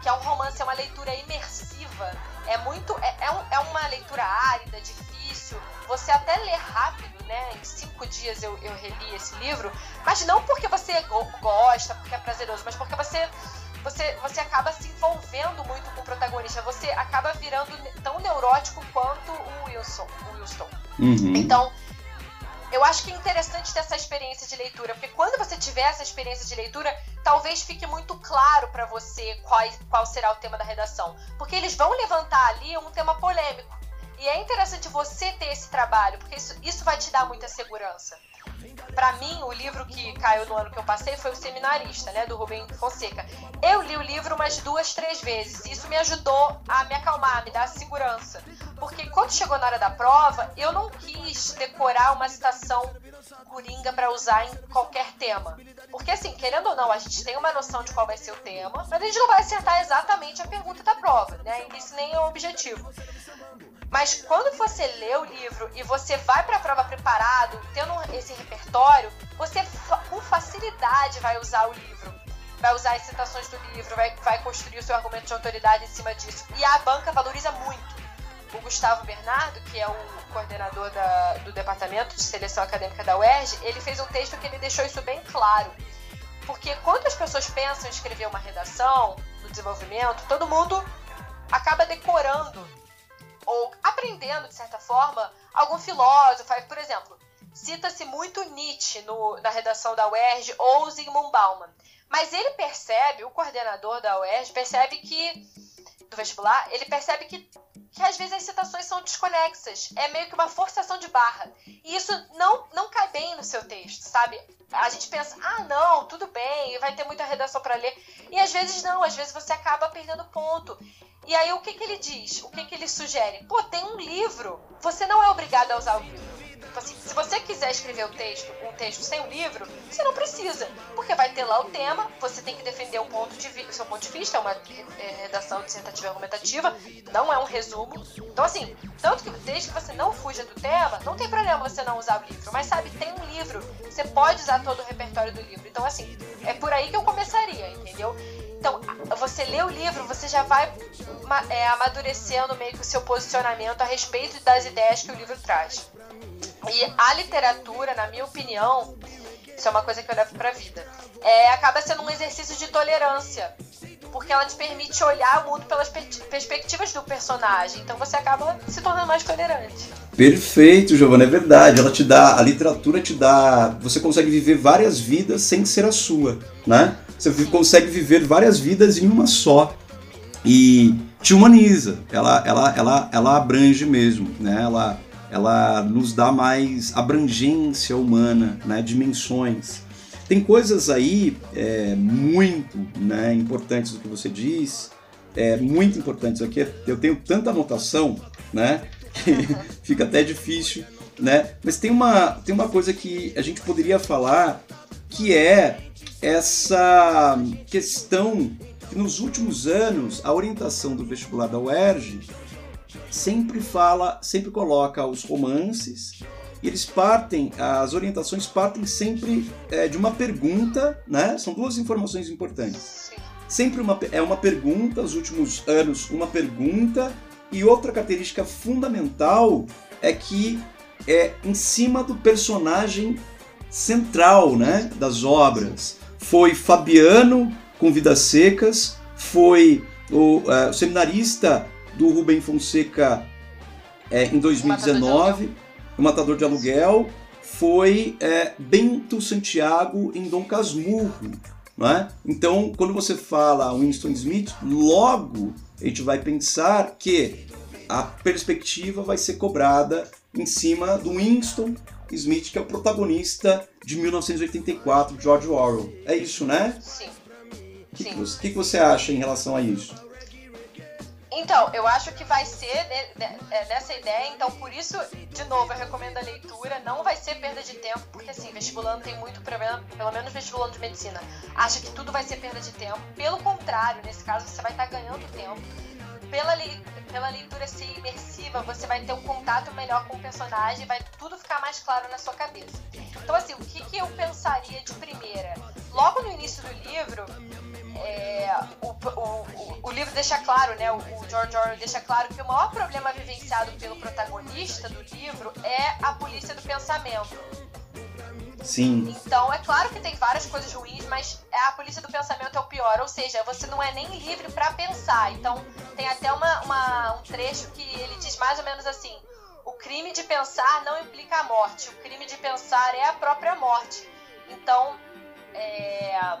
que é um romance, é uma leitura imersiva, é muito. É, é, um, é uma leitura árida, difícil. Você até lê rápido, né? Em cinco dias eu, eu reli esse livro, mas não porque você gosta, porque é prazeroso, mas porque você você, você acaba se envolvendo muito com o protagonista. Você acaba virando tão neurótico quanto o Wilson. O Wilson. Uhum. Então, eu acho que é interessante ter essa experiência de leitura, porque quando você tiver essa experiência de leitura, talvez fique muito claro para você qual, qual será o tema da redação. Porque eles vão levantar ali um tema polêmico. E é interessante você ter esse trabalho, porque isso, isso vai te dar muita segurança. Para mim, o livro que caiu no ano que eu passei foi O Seminarista, né, do Rubem Fonseca. Eu li o livro umas duas, três vezes. E isso me ajudou a me acalmar, me dar segurança. Porque quando chegou na hora da prova, eu não quis decorar uma citação coringa para usar em qualquer tema. Porque assim, querendo ou não, a gente tem uma noção de qual vai ser o tema, mas a gente não vai acertar exatamente a pergunta da prova, né? Isso nem é o objetivo. Mas quando você lê o livro e você vai para a prova preparado, tendo esse repertório, você com facilidade vai usar o livro. Vai usar as citações do livro, vai, vai construir o seu argumento de autoridade em cima disso. E a banca valoriza muito. O Gustavo Bernardo, que é o coordenador da, do departamento de seleção acadêmica da UERJ, ele fez um texto que ele deixou isso bem claro. Porque quando as pessoas pensam em escrever uma redação, no desenvolvimento, todo mundo acaba decorando ou aprendendo, de certa forma, algum filósofo. Por exemplo, cita-se muito Nietzsche no, na redação da UERJ ou Zygmunt Bauman. Mas ele percebe, o coordenador da UERJ percebe que, do vestibular, ele percebe que, que às vezes as citações são desconexas. É meio que uma forçação de barra. E isso não, não cai bem no seu texto, sabe? A gente pensa, ah, não, tudo bem, vai ter muita redação para ler. E às vezes não, às vezes você acaba perdendo ponto. E aí o que, que ele diz? O que, que ele sugere? Pô, tem um livro. Você não é obrigado a usar o livro. Tipo assim, se você quiser escrever o texto, um texto sem o livro, você não precisa. Porque vai ter lá o tema, você tem que defender o ponto de seu ponto de vista, é uma é, redação dissertativa argumentativa, não é um resumo. Então, assim, tanto que desde que você não fuja do tema, não tem problema você não usar o livro. Mas sabe, tem um livro, você pode usar todo o repertório do livro. Então, assim, é por aí que eu começaria, entendeu? Então, você lê o livro, você já vai é, amadurecendo meio que o seu posicionamento a respeito das ideias que o livro traz. E a literatura, na minha opinião, isso é uma coisa que eu levo pra vida, é, acaba sendo um exercício de tolerância. Porque ela te permite olhar o mundo pelas perspectivas do personagem. Então você acaba se tornando mais tolerante. Perfeito, Giovana, é verdade. Ela te dá, a literatura te dá, você consegue viver várias vidas sem ser a sua, né? Você consegue viver várias vidas em uma só. E te humaniza, ela, ela, ela, ela abrange mesmo, né? Ela, ela nos dá mais abrangência humana, né? dimensões. Tem coisas aí é, muito né, importantes do que você diz, é, muito importantes aqui. Eu tenho tanta anotação, né? Fica até difícil, né? Mas tem uma, tem uma coisa que a gente poderia falar que é essa questão que nos últimos anos a orientação do vestibular da UERJ sempre fala, sempre coloca os romances e eles partem, as orientações partem sempre é, de uma pergunta, né? São duas informações importantes. Sempre uma, é uma pergunta, os últimos anos, uma pergunta, e outra característica fundamental é que é em cima do personagem central, né? Das obras foi Fabiano com Vidas Secas, foi o, uh, o seminarista do Rubem Fonseca é, em 2019, o Matador de Aluguel, foi é, Bento Santiago em Dom Casmurro. É? Então, quando você fala Winston Smith, logo a gente vai pensar que a perspectiva vai ser cobrada em cima do Winston Smith, que é o protagonista de 1984, George Orwell. É isso, né? Sim. O que, que, que, você acha em relação a isso? Então, eu acho que vai ser é, nessa ideia, então por isso, de novo, eu recomendo a leitura, não vai ser perda de tempo, porque assim, vestibulando tem muito problema, pelo menos vestibulando de medicina, acha que tudo vai ser perda de tempo. Pelo contrário, nesse caso, você vai estar ganhando tempo pela, pela leitura ser imersiva, você vai ter um contato melhor com o personagem, vai tudo ficar mais claro na sua cabeça. Então, assim, o que, que eu pensaria de primeira? Logo no início do livro, é, o, o, o, livro deixa claro, né? O, o George Orwell deixa claro que o maior problema vivenciado pelo protagonista do livro é a polícia do pensamento. Sim. Então, é claro que tem várias coisas ruins, mas a polícia do pensamento é o pior. Ou seja, você não é nem livre para pensar. Então, tem até uma, uma, um trecho que ele diz mais ou menos assim: o crime de pensar não implica a morte, o crime de pensar é a própria morte. Então, é...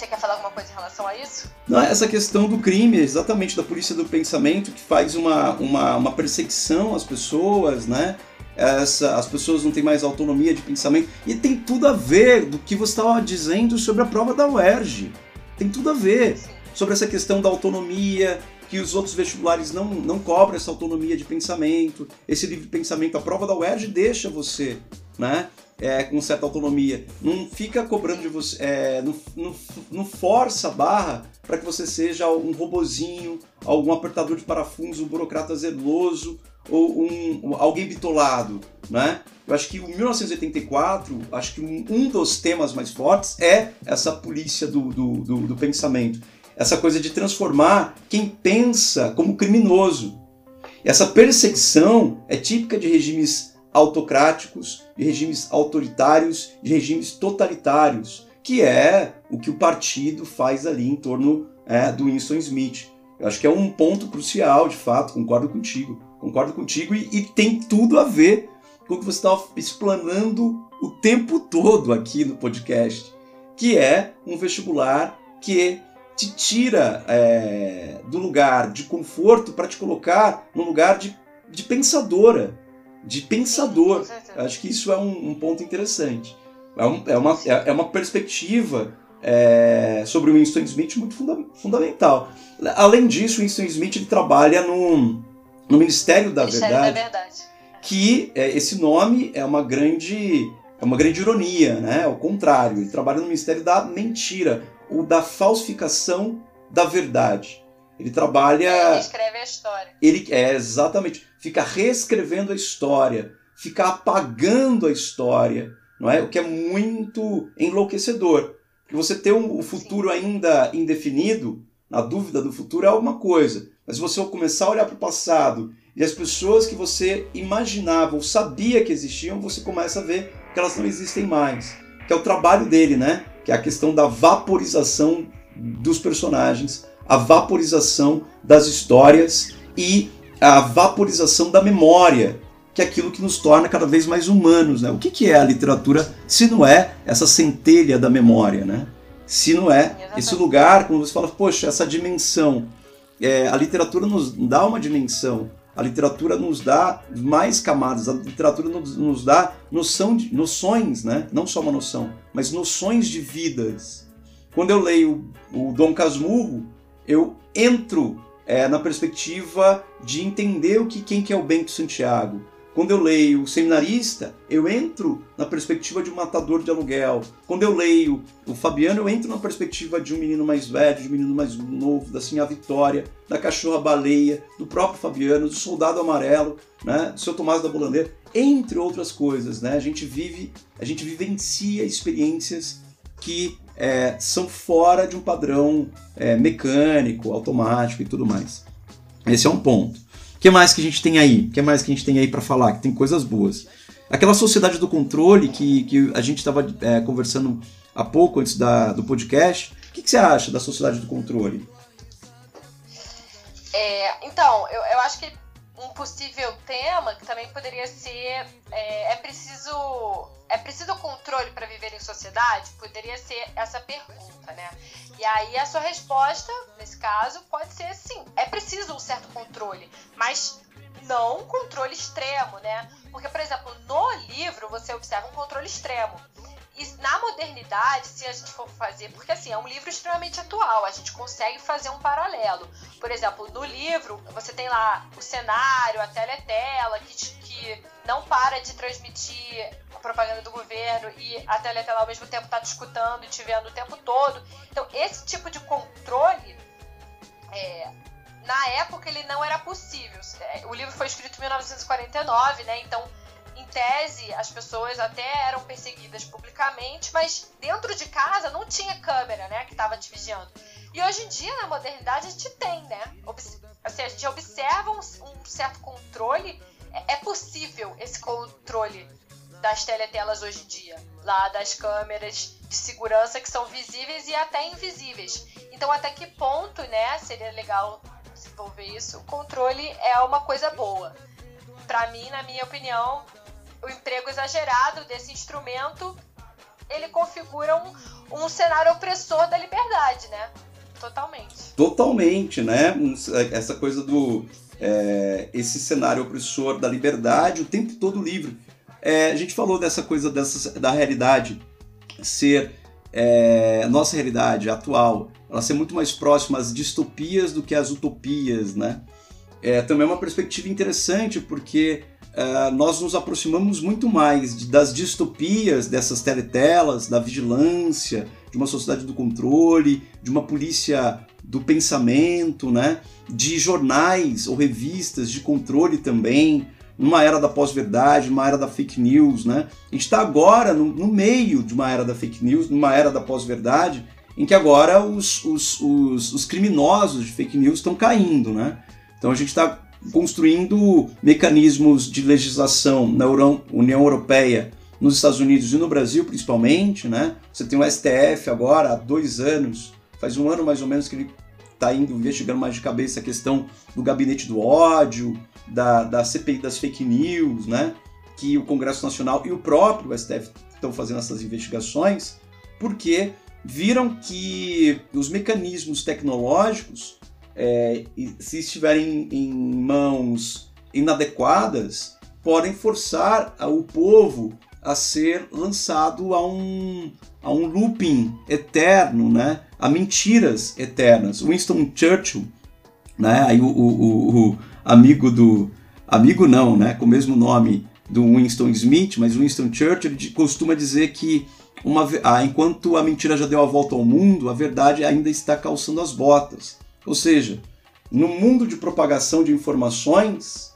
Você quer falar alguma coisa em relação a isso? Não, essa questão do crime, exatamente da polícia do pensamento, que faz uma, uma, uma perseguição às pessoas, né? essa, as pessoas não têm mais autonomia de pensamento. E tem tudo a ver do que você estava dizendo sobre a prova da UERJ. Tem tudo a ver sobre essa questão da autonomia, que os outros vestibulares não, não cobram essa autonomia de pensamento. Esse livre pensamento, a prova da UERJ deixa você né, é, com certa autonomia. Não fica cobrando de você, é, não, não, não força a barra para que você seja um robozinho, algum apertador de parafuso, um burocrata zeloso ou um, alguém bitolado, né? Eu acho que o 1984, acho que um, dos temas mais fortes é essa polícia do, do, do, do pensamento. Essa coisa de transformar quem pensa como criminoso. Essa perseguição é típica de regimes autocráticos, de regimes autoritários, de regimes totalitários, que é o que o partido faz ali em torno é, do Winston Smith. Eu acho que é um ponto crucial, de fato, concordo contigo. Concordo contigo e, e tem tudo a ver com o que você estava explanando o tempo todo aqui no podcast, que é um vestibular que te tira é, do lugar de conforto para te colocar no lugar de, de pensadora, de pensador. Acho que isso é um, um ponto interessante. É, um, é, uma, é, é uma perspectiva é, sobre o Winston Smith muito funda fundamental. Além disso, o Winston Smith ele trabalha num, no Ministério da Ministério Verdade, da Verdade. que é, esse nome é uma grande é uma grande ironia, né? Ao contrário, ele trabalha no Ministério da Mentira, ou da falsificação da verdade. Ele trabalha. Ele escreve a história. Ele é exatamente. Fica reescrevendo a história, fica apagando a história, não é? O que é muito enlouquecedor. Porque você ter um, o futuro Sim. ainda indefinido, na dúvida do futuro, é uma coisa. Mas se você começar a olhar para o passado e as pessoas que você imaginava ou sabia que existiam, você começa a ver que elas não existem mais. Que é o trabalho dele, né? Que é a questão da vaporização dos personagens, a vaporização das histórias e a vaporização da memória, que é aquilo que nos torna cada vez mais humanos. Né? O que, que é a literatura se não é essa centelha da memória? Né? Se não é esse lugar, como você fala, poxa, essa dimensão. É, a literatura nos dá uma dimensão, a literatura nos dá mais camadas, a literatura nos, nos dá noção de, noções, né? não só uma noção, mas noções de vidas. Quando eu leio o Dom Casmurro, eu entro é, na perspectiva de entender o que quem que é o Bento Santiago. Quando eu leio o Seminarista, eu entro na perspectiva de um matador de aluguel. Quando eu leio o Fabiano, eu entro na perspectiva de um menino mais velho, de um menino mais novo, da Sinha Vitória, da Cachorra Baleia, do próprio Fabiano, do Soldado Amarelo, né, do Seu Tomás da Bolandeira, entre outras coisas. Né? A gente vive, a gente vivencia experiências que é, são fora de um padrão é, mecânico, automático e tudo mais. Esse é um ponto. O que mais que a gente tem aí? O que mais que a gente tem aí para falar? Que tem coisas boas. Aquela sociedade do controle que, que a gente estava é, conversando há pouco antes da, do podcast. O que, que, você acha da sociedade do controle? É, então, eu, eu acho que possível tema que também poderia ser é, é preciso é preciso controle para viver em sociedade? Poderia ser essa pergunta, né? E aí a sua resposta, nesse caso, pode ser sim. É preciso um certo controle, mas não um controle extremo, né? Porque, por exemplo, no livro você observa um controle extremo. E na modernidade, se a gente for fazer, porque assim, é um livro extremamente atual, a gente consegue fazer um paralelo. Por exemplo, no livro, você tem lá o cenário, a teletela, que, que não para de transmitir a propaganda do governo e a teletela ao mesmo tempo está te escutando e te vendo o tempo todo. Então, esse tipo de controle, é, na época, ele não era possível. É, o livro foi escrito em 1949, né? Então tese, as pessoas até eram perseguidas publicamente, mas dentro de casa não tinha câmera, né, que estava te vigiando. E hoje em dia, na modernidade, a gente tem, né? Assim, a gente observa um, um certo controle. É, é possível esse controle das teletelas hoje em dia, lá das câmeras de segurança que são visíveis e até invisíveis. Então, até que ponto, né, seria legal desenvolver isso? O controle é uma coisa boa. Para mim, na minha opinião, o emprego exagerado desse instrumento, ele configura um, um cenário opressor da liberdade, né? Totalmente. Totalmente, né? Essa coisa do. É, esse cenário opressor da liberdade o tempo todo livre. É, a gente falou dessa coisa dessa, da realidade ser. É, nossa realidade atual, ela ser muito mais próxima às distopias do que às utopias, né? É também é uma perspectiva interessante porque uh, nós nos aproximamos muito mais das distopias dessas teletelas, da vigilância, de uma sociedade do controle, de uma polícia do pensamento, né? de jornais ou revistas de controle também, numa era da pós-verdade, numa era da fake news. Né? A gente está agora no, no, meio de uma era da fake news, numa era da pós-verdade, em que agora os, os, os, os criminosos de fake news estão caindo. Né? Então a gente está construindo mecanismos de legislação na União Europeia, nos Estados Unidos e no Brasil principalmente, né? Você tem o STF agora há dois anos, faz um ano mais ou menos que ele está investigando mais de cabeça a questão do gabinete do ódio, da, da CPI das fake news, né? Que o Congresso Nacional e o próprio STF estão fazendo essas investigações, porque viram que os mecanismos tecnológicos é, se estiverem em mãos inadequadas, podem forçar o povo a ser lançado a um, a um looping eterno, né? a mentiras eternas. Winston Churchill, né? Aí o, o, o amigo do amigo não, né? Com o mesmo nome do Winston Smith, mas Winston Churchill costuma dizer que uma, ah, enquanto a mentira já deu a volta ao mundo, a verdade ainda está calçando as botas. Ou seja, no mundo de propagação de informações,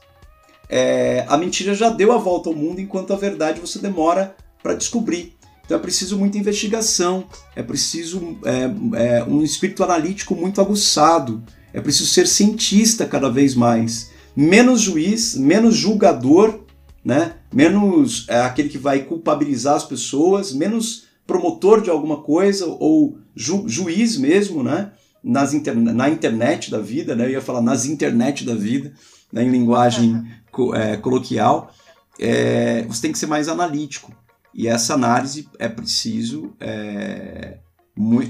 é, a mentira já deu a volta ao mundo, enquanto a verdade você demora para descobrir. Então é preciso muita investigação, é preciso é, é, um espírito analítico muito aguçado, é preciso ser cientista cada vez mais. Menos juiz, menos julgador né? menos é, aquele que vai culpabilizar as pessoas, menos promotor de alguma coisa ou ju juiz mesmo, né? Nas inter na internet da vida, né? Eu ia falar nas internet da vida, né? em linguagem co é, coloquial. É, você tem que ser mais analítico. E essa análise é preciso, é,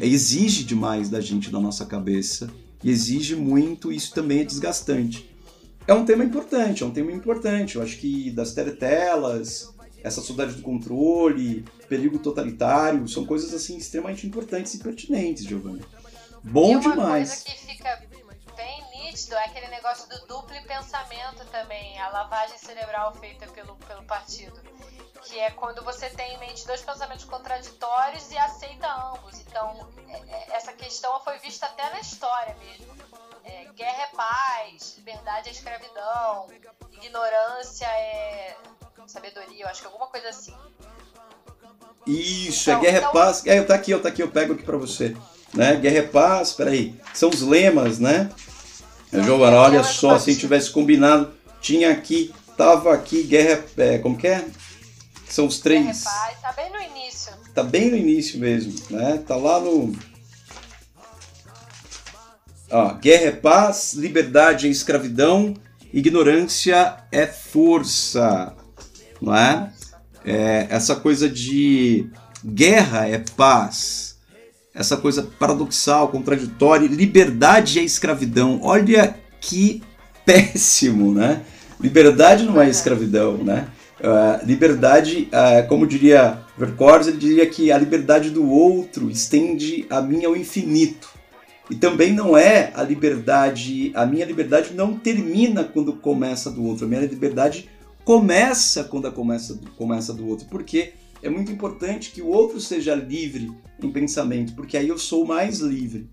exige demais da gente, da nossa cabeça, e exige muito, isso também é desgastante é um tema importante, é um tema importante. Eu acho que das teletelas, essa saudade do controle, perigo totalitário, são coisas assim extremamente importantes e pertinentes, Giovanni. Bom e uma demais. Coisa que fica bem nítido é aquele negócio do duplo pensamento também, a lavagem cerebral feita pelo, pelo partido. Que é quando você tem em mente dois pensamentos contraditórios e aceita ambos. Então, é, é, essa questão foi vista até na história mesmo é, guerra é paz, liberdade é escravidão, ignorância é sabedoria, eu acho que alguma coisa assim. Isso, é então, é guerra então... é paz. É, tá aqui, eu tá aqui, eu pego aqui para você. Né? Guerra é paz, peraí. São os lemas, né? Não, Giovana, olha só, se a gente tivesse combinado, tinha aqui, tava aqui, guerra. É, como que é? São os três. Guerra é paz, tá bem no início. Tá bem no início mesmo, né? Tá lá no Ó, guerra é paz, liberdade é escravidão, ignorância é força. Não é? é? Essa coisa de guerra é paz. Essa coisa paradoxal, contraditória, liberdade é escravidão. Olha que péssimo, né? Liberdade não é escravidão, né? Uh, liberdade, uh, como diria Vercors, ele diria que a liberdade do outro estende a mim ao infinito. E também não é a liberdade, a minha liberdade não termina quando começa do outro, a minha liberdade começa quando começa, começa do outro, porque é muito importante que o outro seja livre em pensamento, porque aí eu sou mais livre,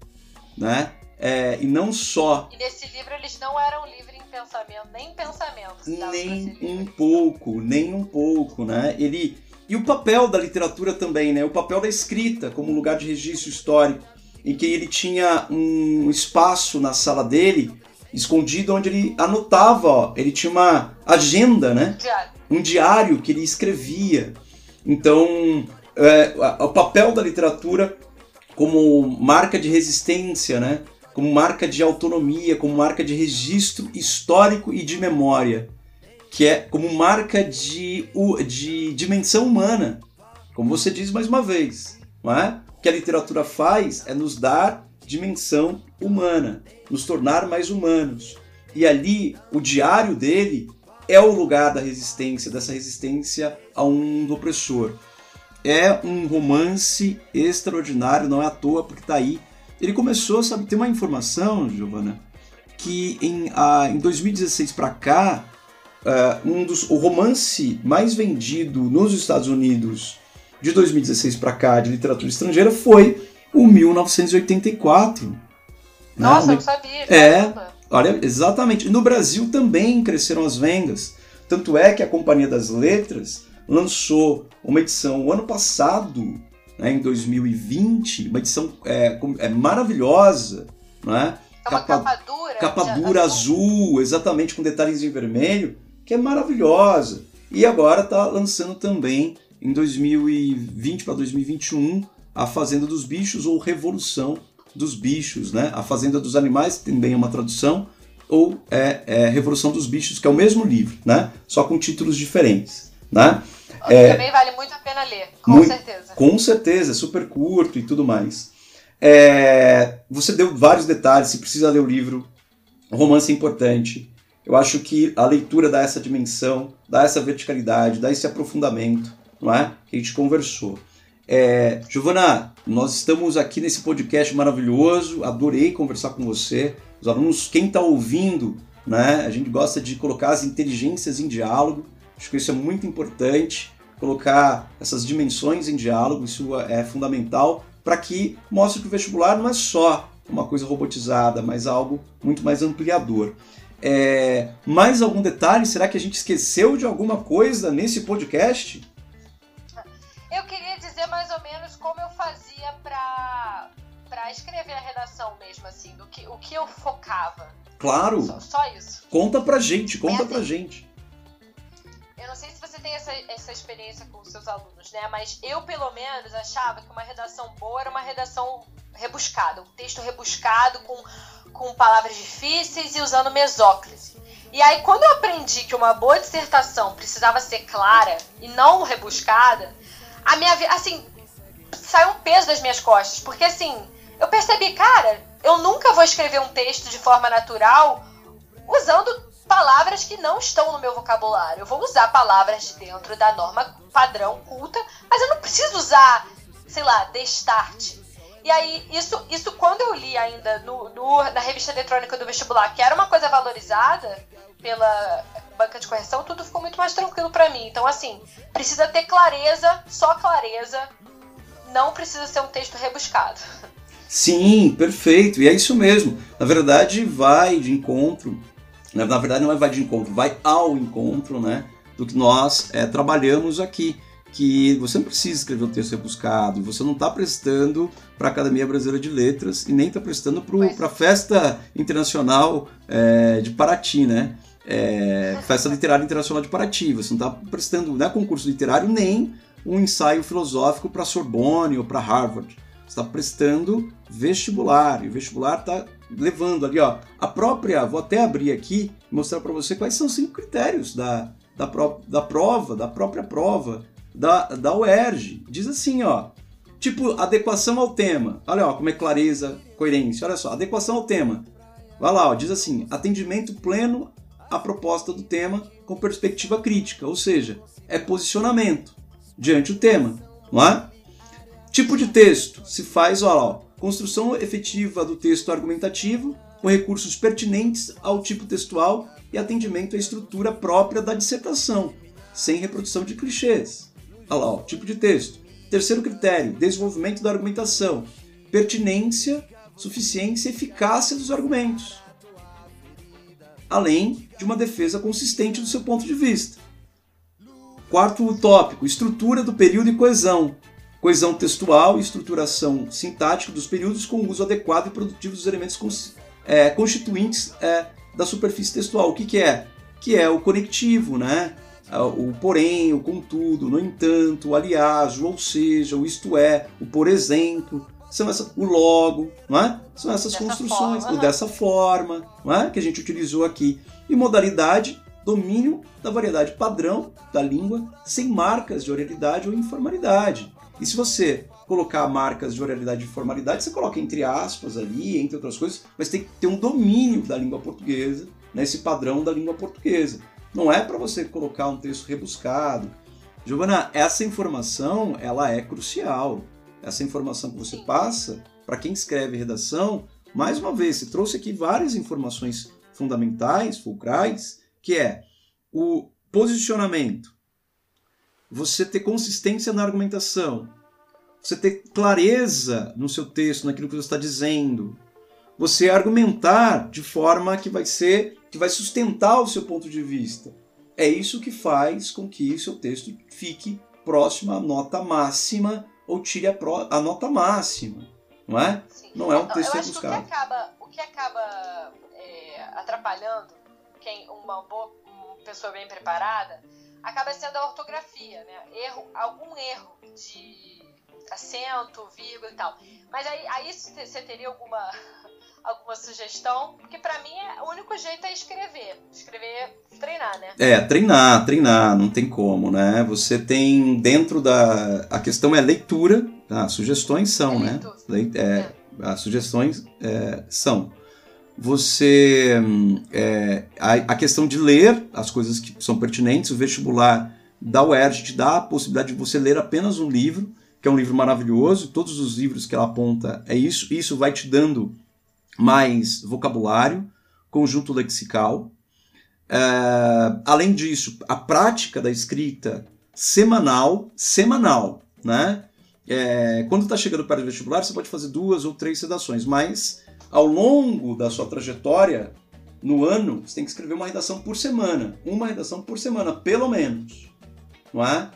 né? É, e não só. E nesse livro eles não eram livres em pensamento, nem em pensamento. Nem um pouco, nem um pouco, né? Ele e o papel da literatura também, né? O papel da escrita como lugar de registro histórico em que ele tinha um espaço na sala dele, escondido, onde ele anotava, ó, ele tinha uma agenda, né? Um diário que ele escrevia. Então, é, o papel da literatura como marca de resistência, né? Como marca de autonomia, como marca de registro histórico e de memória, que é como marca de, de dimensão humana, como você diz mais uma vez, não é? que a literatura faz é nos dar dimensão humana, nos tornar mais humanos. E ali, o diário dele é o lugar da resistência, dessa resistência a um opressor. É um romance extraordinário, não é à toa, porque está aí. Ele começou, sabe, tem uma informação, Giovana, que em, ah, em 2016 para cá, uh, um dos, o romance mais vendido nos Estados Unidos de 2016 para cá de literatura estrangeira foi o 1984. Né? Nossa, né? não sabia. É, olha, exatamente. No Brasil também cresceram as vendas. Tanto é que a Companhia das Letras lançou uma edição o ano passado, né, em 2020, uma edição é, é maravilhosa, né? É uma capa, capa dura. Capa dura azul, exatamente com detalhes em vermelho, que é maravilhosa. E agora está lançando também em 2020 para 2021 A Fazenda dos Bichos ou Revolução dos Bichos, né? A Fazenda dos Animais também é uma tradução ou é, é Revolução dos Bichos, que é o mesmo livro, né? Só com títulos diferentes, né? É, também vale muito a pena ler, com muito, certeza. Com certeza, é super curto e tudo mais. É, você deu vários detalhes, se precisa ler o livro, o romance é importante. Eu acho que a leitura dá essa dimensão, dá essa verticalidade, dá esse aprofundamento não é? Que a gente conversou. É, Giovana, nós estamos aqui nesse podcast maravilhoso, adorei conversar com você. Os alunos, quem está ouvindo, né? A gente gosta de colocar as inteligências em diálogo. Acho que isso é muito importante, colocar essas dimensões em diálogo, isso é fundamental para que mostre que o vestibular não é só uma coisa robotizada, mas algo muito mais ampliador. É, mais algum detalhe? Será que a gente esqueceu de alguma coisa nesse podcast? Escrever a redação mesmo, assim, do que, o que eu focava. Claro. Só, só isso. Conta pra gente, conta é assim, pra gente. Eu não sei se você tem essa, essa experiência com os seus alunos, né? Mas eu, pelo menos, achava que uma redação boa era uma redação rebuscada, um texto rebuscado com, com palavras difíceis e usando mesóclise. E aí, quando eu aprendi que uma boa dissertação precisava ser clara e não rebuscada, a minha vida, assim, saiu um peso das minhas costas. Porque, assim, eu percebi, cara, eu nunca vou escrever um texto de forma natural usando palavras que não estão no meu vocabulário. Eu vou usar palavras dentro da norma padrão culta, mas eu não preciso usar, sei lá, destarte. E aí, isso, isso quando eu li ainda no, no, na revista eletrônica do vestibular, que era uma coisa valorizada pela banca de correção, tudo ficou muito mais tranquilo para mim. Então, assim, precisa ter clareza, só clareza, não precisa ser um texto rebuscado. Sim, perfeito. E é isso mesmo. Na verdade, vai de encontro. Na verdade, não é vai de encontro, vai ao encontro, né? Do que nós é, trabalhamos aqui. Que você não precisa escrever um texto rebuscado, você não está prestando para a Academia Brasileira de Letras e nem está prestando para a Festa Internacional é, de Paraty, né? É, Festa Literária Internacional de Paraty. Você não está prestando né, concurso literário nem um ensaio filosófico para Sorbonne ou para Harvard. Está prestando vestibular e o vestibular está levando ali, ó, a própria. Vou até abrir aqui mostrar para você quais são os cinco critérios da, da, pro, da prova, da própria prova da, da UERJ. Diz assim, ó. Tipo, adequação ao tema. Olha ó, como é clareza, coerência. Olha só, adequação ao tema. Vai lá, ó, diz assim: atendimento pleno à proposta do tema com perspectiva crítica, ou seja, é posicionamento diante do tema, não é? Tipo de texto se faz, olha lá, construção efetiva do texto argumentativo com recursos pertinentes ao tipo textual e atendimento à estrutura própria da dissertação, sem reprodução de clichês. Olha lá, ó, tipo de texto. Terceiro critério, desenvolvimento da argumentação, pertinência, suficiência e eficácia dos argumentos, além de uma defesa consistente do seu ponto de vista. Quarto tópico, estrutura do período e coesão. Coesão textual e estruturação sintática dos períodos com uso adequado e produtivo dos elementos é, constituintes é, da superfície textual. O que, que é? Que é o conectivo, né? É, o porém, o contudo, no entanto, o aliás, o ou seja, o isto é, o por exemplo, são essa, o logo, não é? São essas dessa construções, forma. dessa forma, não é? que a gente utilizou aqui. E modalidade domínio da variedade padrão da língua sem marcas de oralidade ou informalidade. E se você colocar marcas de oralidade e informalidade, você coloca entre aspas ali, entre outras coisas, mas tem que ter um domínio da língua portuguesa, nesse né, padrão da língua portuguesa. Não é para você colocar um texto rebuscado. Giovana, essa informação ela é crucial. Essa informação que você passa para quem escreve redação, mais uma vez, você trouxe aqui várias informações fundamentais, fulcrais, que é o posicionamento, você ter consistência na argumentação, você ter clareza no seu texto, naquilo que você está dizendo, você argumentar de forma que vai ser, que vai sustentar o seu ponto de vista. É isso que faz com que o seu texto fique próximo à nota máxima ou tire a, pro, a nota máxima, não é? Sim. Não é um texto rebuscado. O que acaba, o que acaba é, atrapalhando quem uma boa uma pessoa bem preparada acaba sendo a ortografia, né? Erro, algum erro de acento, vírgula e tal. Mas aí, aí você teria alguma alguma sugestão? Porque para mim é, o único jeito é escrever, escrever, treinar, né? É, treinar, treinar, não tem como, né? Você tem dentro da a questão é leitura, tá? Sugestões são, é né? É, é, as sugestões é, são você é, a, a, questão de ler as coisas que são pertinentes, o vestibular da UERJ te dá a possibilidade de você ler apenas um livro, que é um livro maravilhoso, todos os livros que ela aponta é isso, isso vai te dando mais vocabulário, conjunto lexical. É, além disso, a prática da escrita semanal, semanal, né? É, quando está chegando para o vestibular, você pode fazer duas ou três redações, mas ao longo da sua trajetória, no ano, você tem que escrever uma redação por semana. Uma redação por semana, pelo menos. Não é?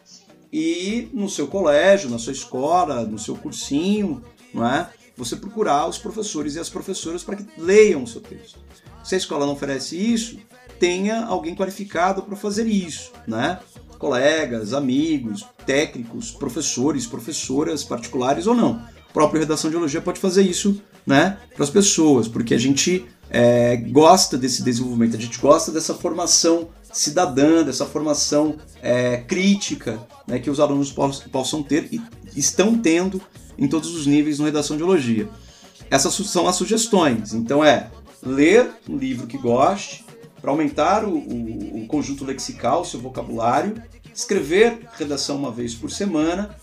E no seu colégio, na sua escola, no seu cursinho, não é? Você procurar os professores e as professoras para que leiam o seu texto. Se a escola não oferece isso, tenha alguém qualificado para fazer isso, né? Colegas, amigos, técnicos, professores, professoras particulares ou não. O próprio Redação de Elogia pode fazer isso, né, para as pessoas, porque a gente é, gosta desse desenvolvimento, a gente gosta dessa formação cidadã, dessa formação é, crítica né, que os alunos possam ter e estão tendo em todos os níveis no Redação de Elogia. Essas são as sugestões. Então é ler um livro que goste, para aumentar o, o, o, conjunto lexical, seu vocabulário, escrever redação uma vez por semana,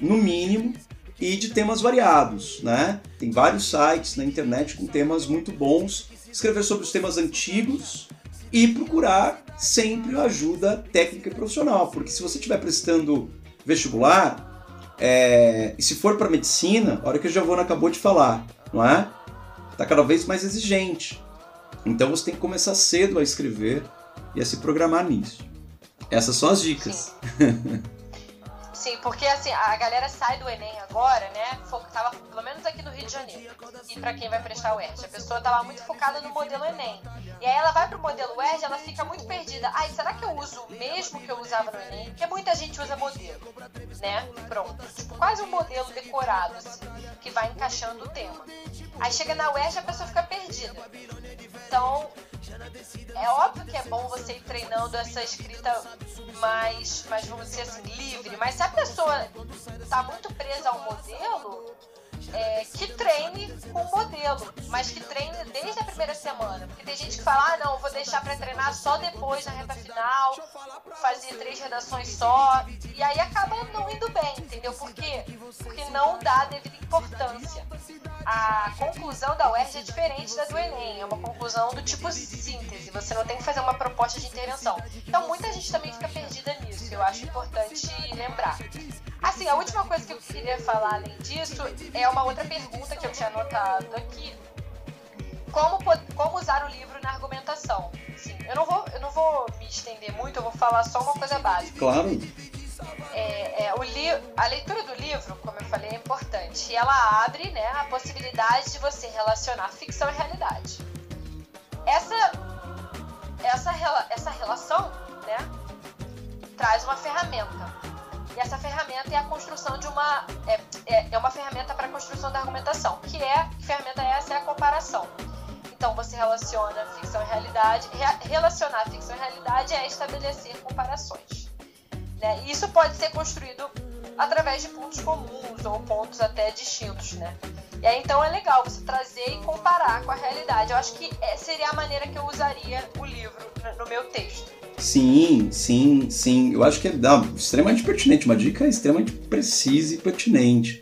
no mínimo, e de temas variados. Né? Tem vários sites na internet com temas muito bons. Escrever sobre os temas antigos e procurar sempre ajuda técnica e profissional, porque se você estiver prestando vestibular, é, e se for para medicina, a hora que a Giovana acabou de falar, não é? Está cada vez mais exigente. Então você tem que começar cedo a escrever e a se programar nisso. Essas são as dicas. Sim. Porque assim, a galera sai do Enem agora, né? Tava, pelo menos aqui no Rio de Janeiro. E para quem vai prestar o ERJ, a pessoa tava muito focada no modelo Enem. E aí ela vai pro modelo ERJ, ela fica muito perdida. Ai, será que eu uso o mesmo que eu usava no Enem? Porque muita gente usa modelo, né? Pronto. Tipo, quase um modelo decorado, assim, que vai encaixando o tema. Aí chega na UERJ a pessoa fica perdida. Então, é óbvio que é bom você ir treinando essa escrita mais, mais vamos dizer assim, livre, mas se a pessoa está muito presa ao modelo, é, que treine com o modelo, mas que treine desde a primeira semana. Porque tem gente que fala, ah, não, vou deixar para treinar só depois, na reta final, fazer três redações só, e aí acaba não indo bem, entendeu? Por quê? Porque não dá a devida importância. A conclusão da UERJ é diferente da do Enem, é uma conclusão do tipo síntese, você não tem que fazer uma proposta de intervenção. Então muita gente também fica perdida nisso, eu acho importante lembrar. Assim, a última coisa que eu queria falar além disso é uma outra pergunta que eu tinha anotado aqui. Como, como usar o livro na argumentação? Sim, eu não, vou, eu não vou me estender muito, eu vou falar só uma coisa básica. Claro. É, é, o li a leitura do livro, como eu falei, é importante. E ela abre né, a possibilidade de você relacionar ficção e realidade. Essa, essa, essa relação né, traz uma ferramenta e essa ferramenta é a construção de uma. É, é, é uma ferramenta para a construção da argumentação. Que é. Que ferramenta é essa? É a comparação. Então você relaciona ficção e realidade. Re, relacionar ficção e realidade é estabelecer comparações. Né? Isso pode ser construído através de pontos comuns ou pontos até distintos, né? E aí, então é legal você trazer e comparar com a realidade. Eu acho que é, seria a maneira que eu usaria o livro no meu texto. Sim, sim, sim. Eu acho que é não, extremamente pertinente, uma dica extremamente precisa e pertinente.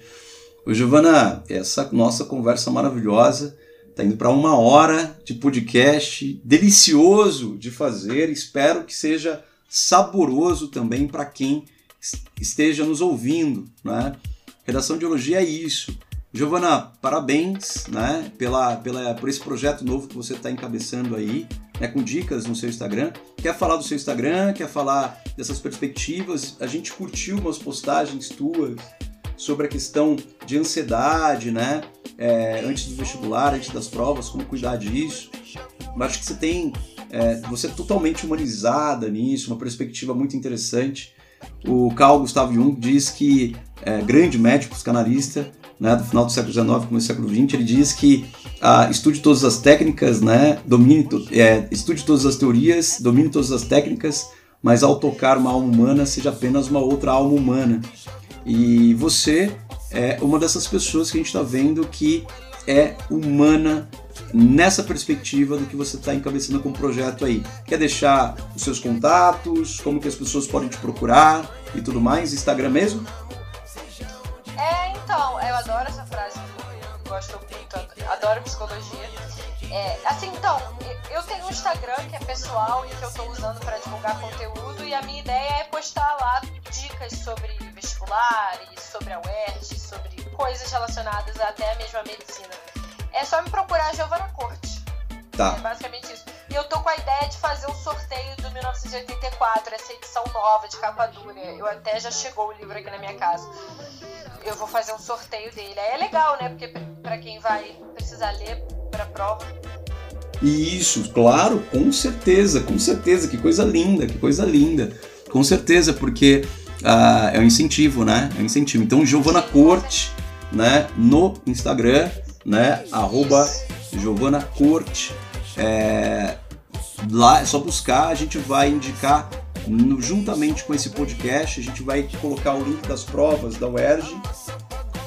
Ô, Giovana, essa nossa conversa maravilhosa está indo para uma hora de podcast delicioso de fazer. Espero que seja saboroso também para quem esteja nos ouvindo. Né? Redação de Elogia é isso. Giovana, parabéns né, pela, pela, por esse projeto novo que você está encabeçando aí né, com dicas no seu Instagram. Quer falar do seu Instagram? Quer falar dessas perspectivas? A gente curtiu umas postagens tuas sobre a questão de ansiedade, né? É, antes do vestibular, antes das provas, como cuidar disso. Eu acho que você tem, é, você é totalmente humanizada nisso, uma perspectiva muito interessante. O Carl Gustav Jung diz que, é, grande médico psicanalista, né, do final do século XIX, começo do século XX, ele diz que ah, estude todas as técnicas, né, domine é, estude todas as teorias, domine todas as técnicas, mas ao tocar uma alma humana, seja apenas uma outra alma humana. E você é uma dessas pessoas que a gente está vendo que é humana nessa perspectiva do que você está encabeçando com o projeto aí. Quer deixar os seus contatos, como que as pessoas podem te procurar e tudo mais? Instagram mesmo? É, então, eu adoro essa frase, eu gosto muito, adoro psicologia. É, assim, então, eu tenho um Instagram que é pessoal e que eu tô usando para divulgar conteúdo e a minha ideia é postar lá dicas sobre vestibular e sobre a UERJ, sobre coisas relacionadas até mesmo à medicina. É só me procurar Giovana Corte. Tá. É basicamente isso. E eu tô com a ideia de fazer um sorteio do 1984, essa edição nova de capa dura. Eu até já chegou o livro aqui na minha casa. Eu vou fazer um sorteio dele. Aí é legal, né? Porque para quem vai precisar ler para prova. Isso, claro, com certeza, com certeza. Que coisa linda, que coisa linda. Com certeza, porque ah, é um incentivo, né? É um incentivo. Então, Giovana Corte, né? No Instagram, né? Arroba Giovana Corte. É, lá é só buscar, a gente vai indicar juntamente com esse podcast, a gente vai colocar o link das provas da UERJ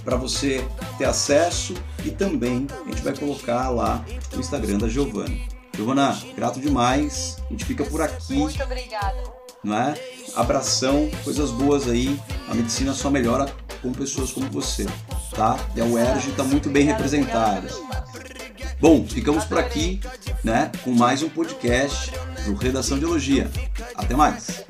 para você ter acesso e também a gente vai colocar lá o Instagram da Giovana. Giovana, grato demais. A gente fica por aqui. Muito obrigada. Não é? Abração, coisas boas aí. A medicina só melhora com pessoas como você, tá? E a UERJ está muito bem representada. Bom, ficamos por aqui, né, com mais um podcast do Redação de Elogia. Até mais.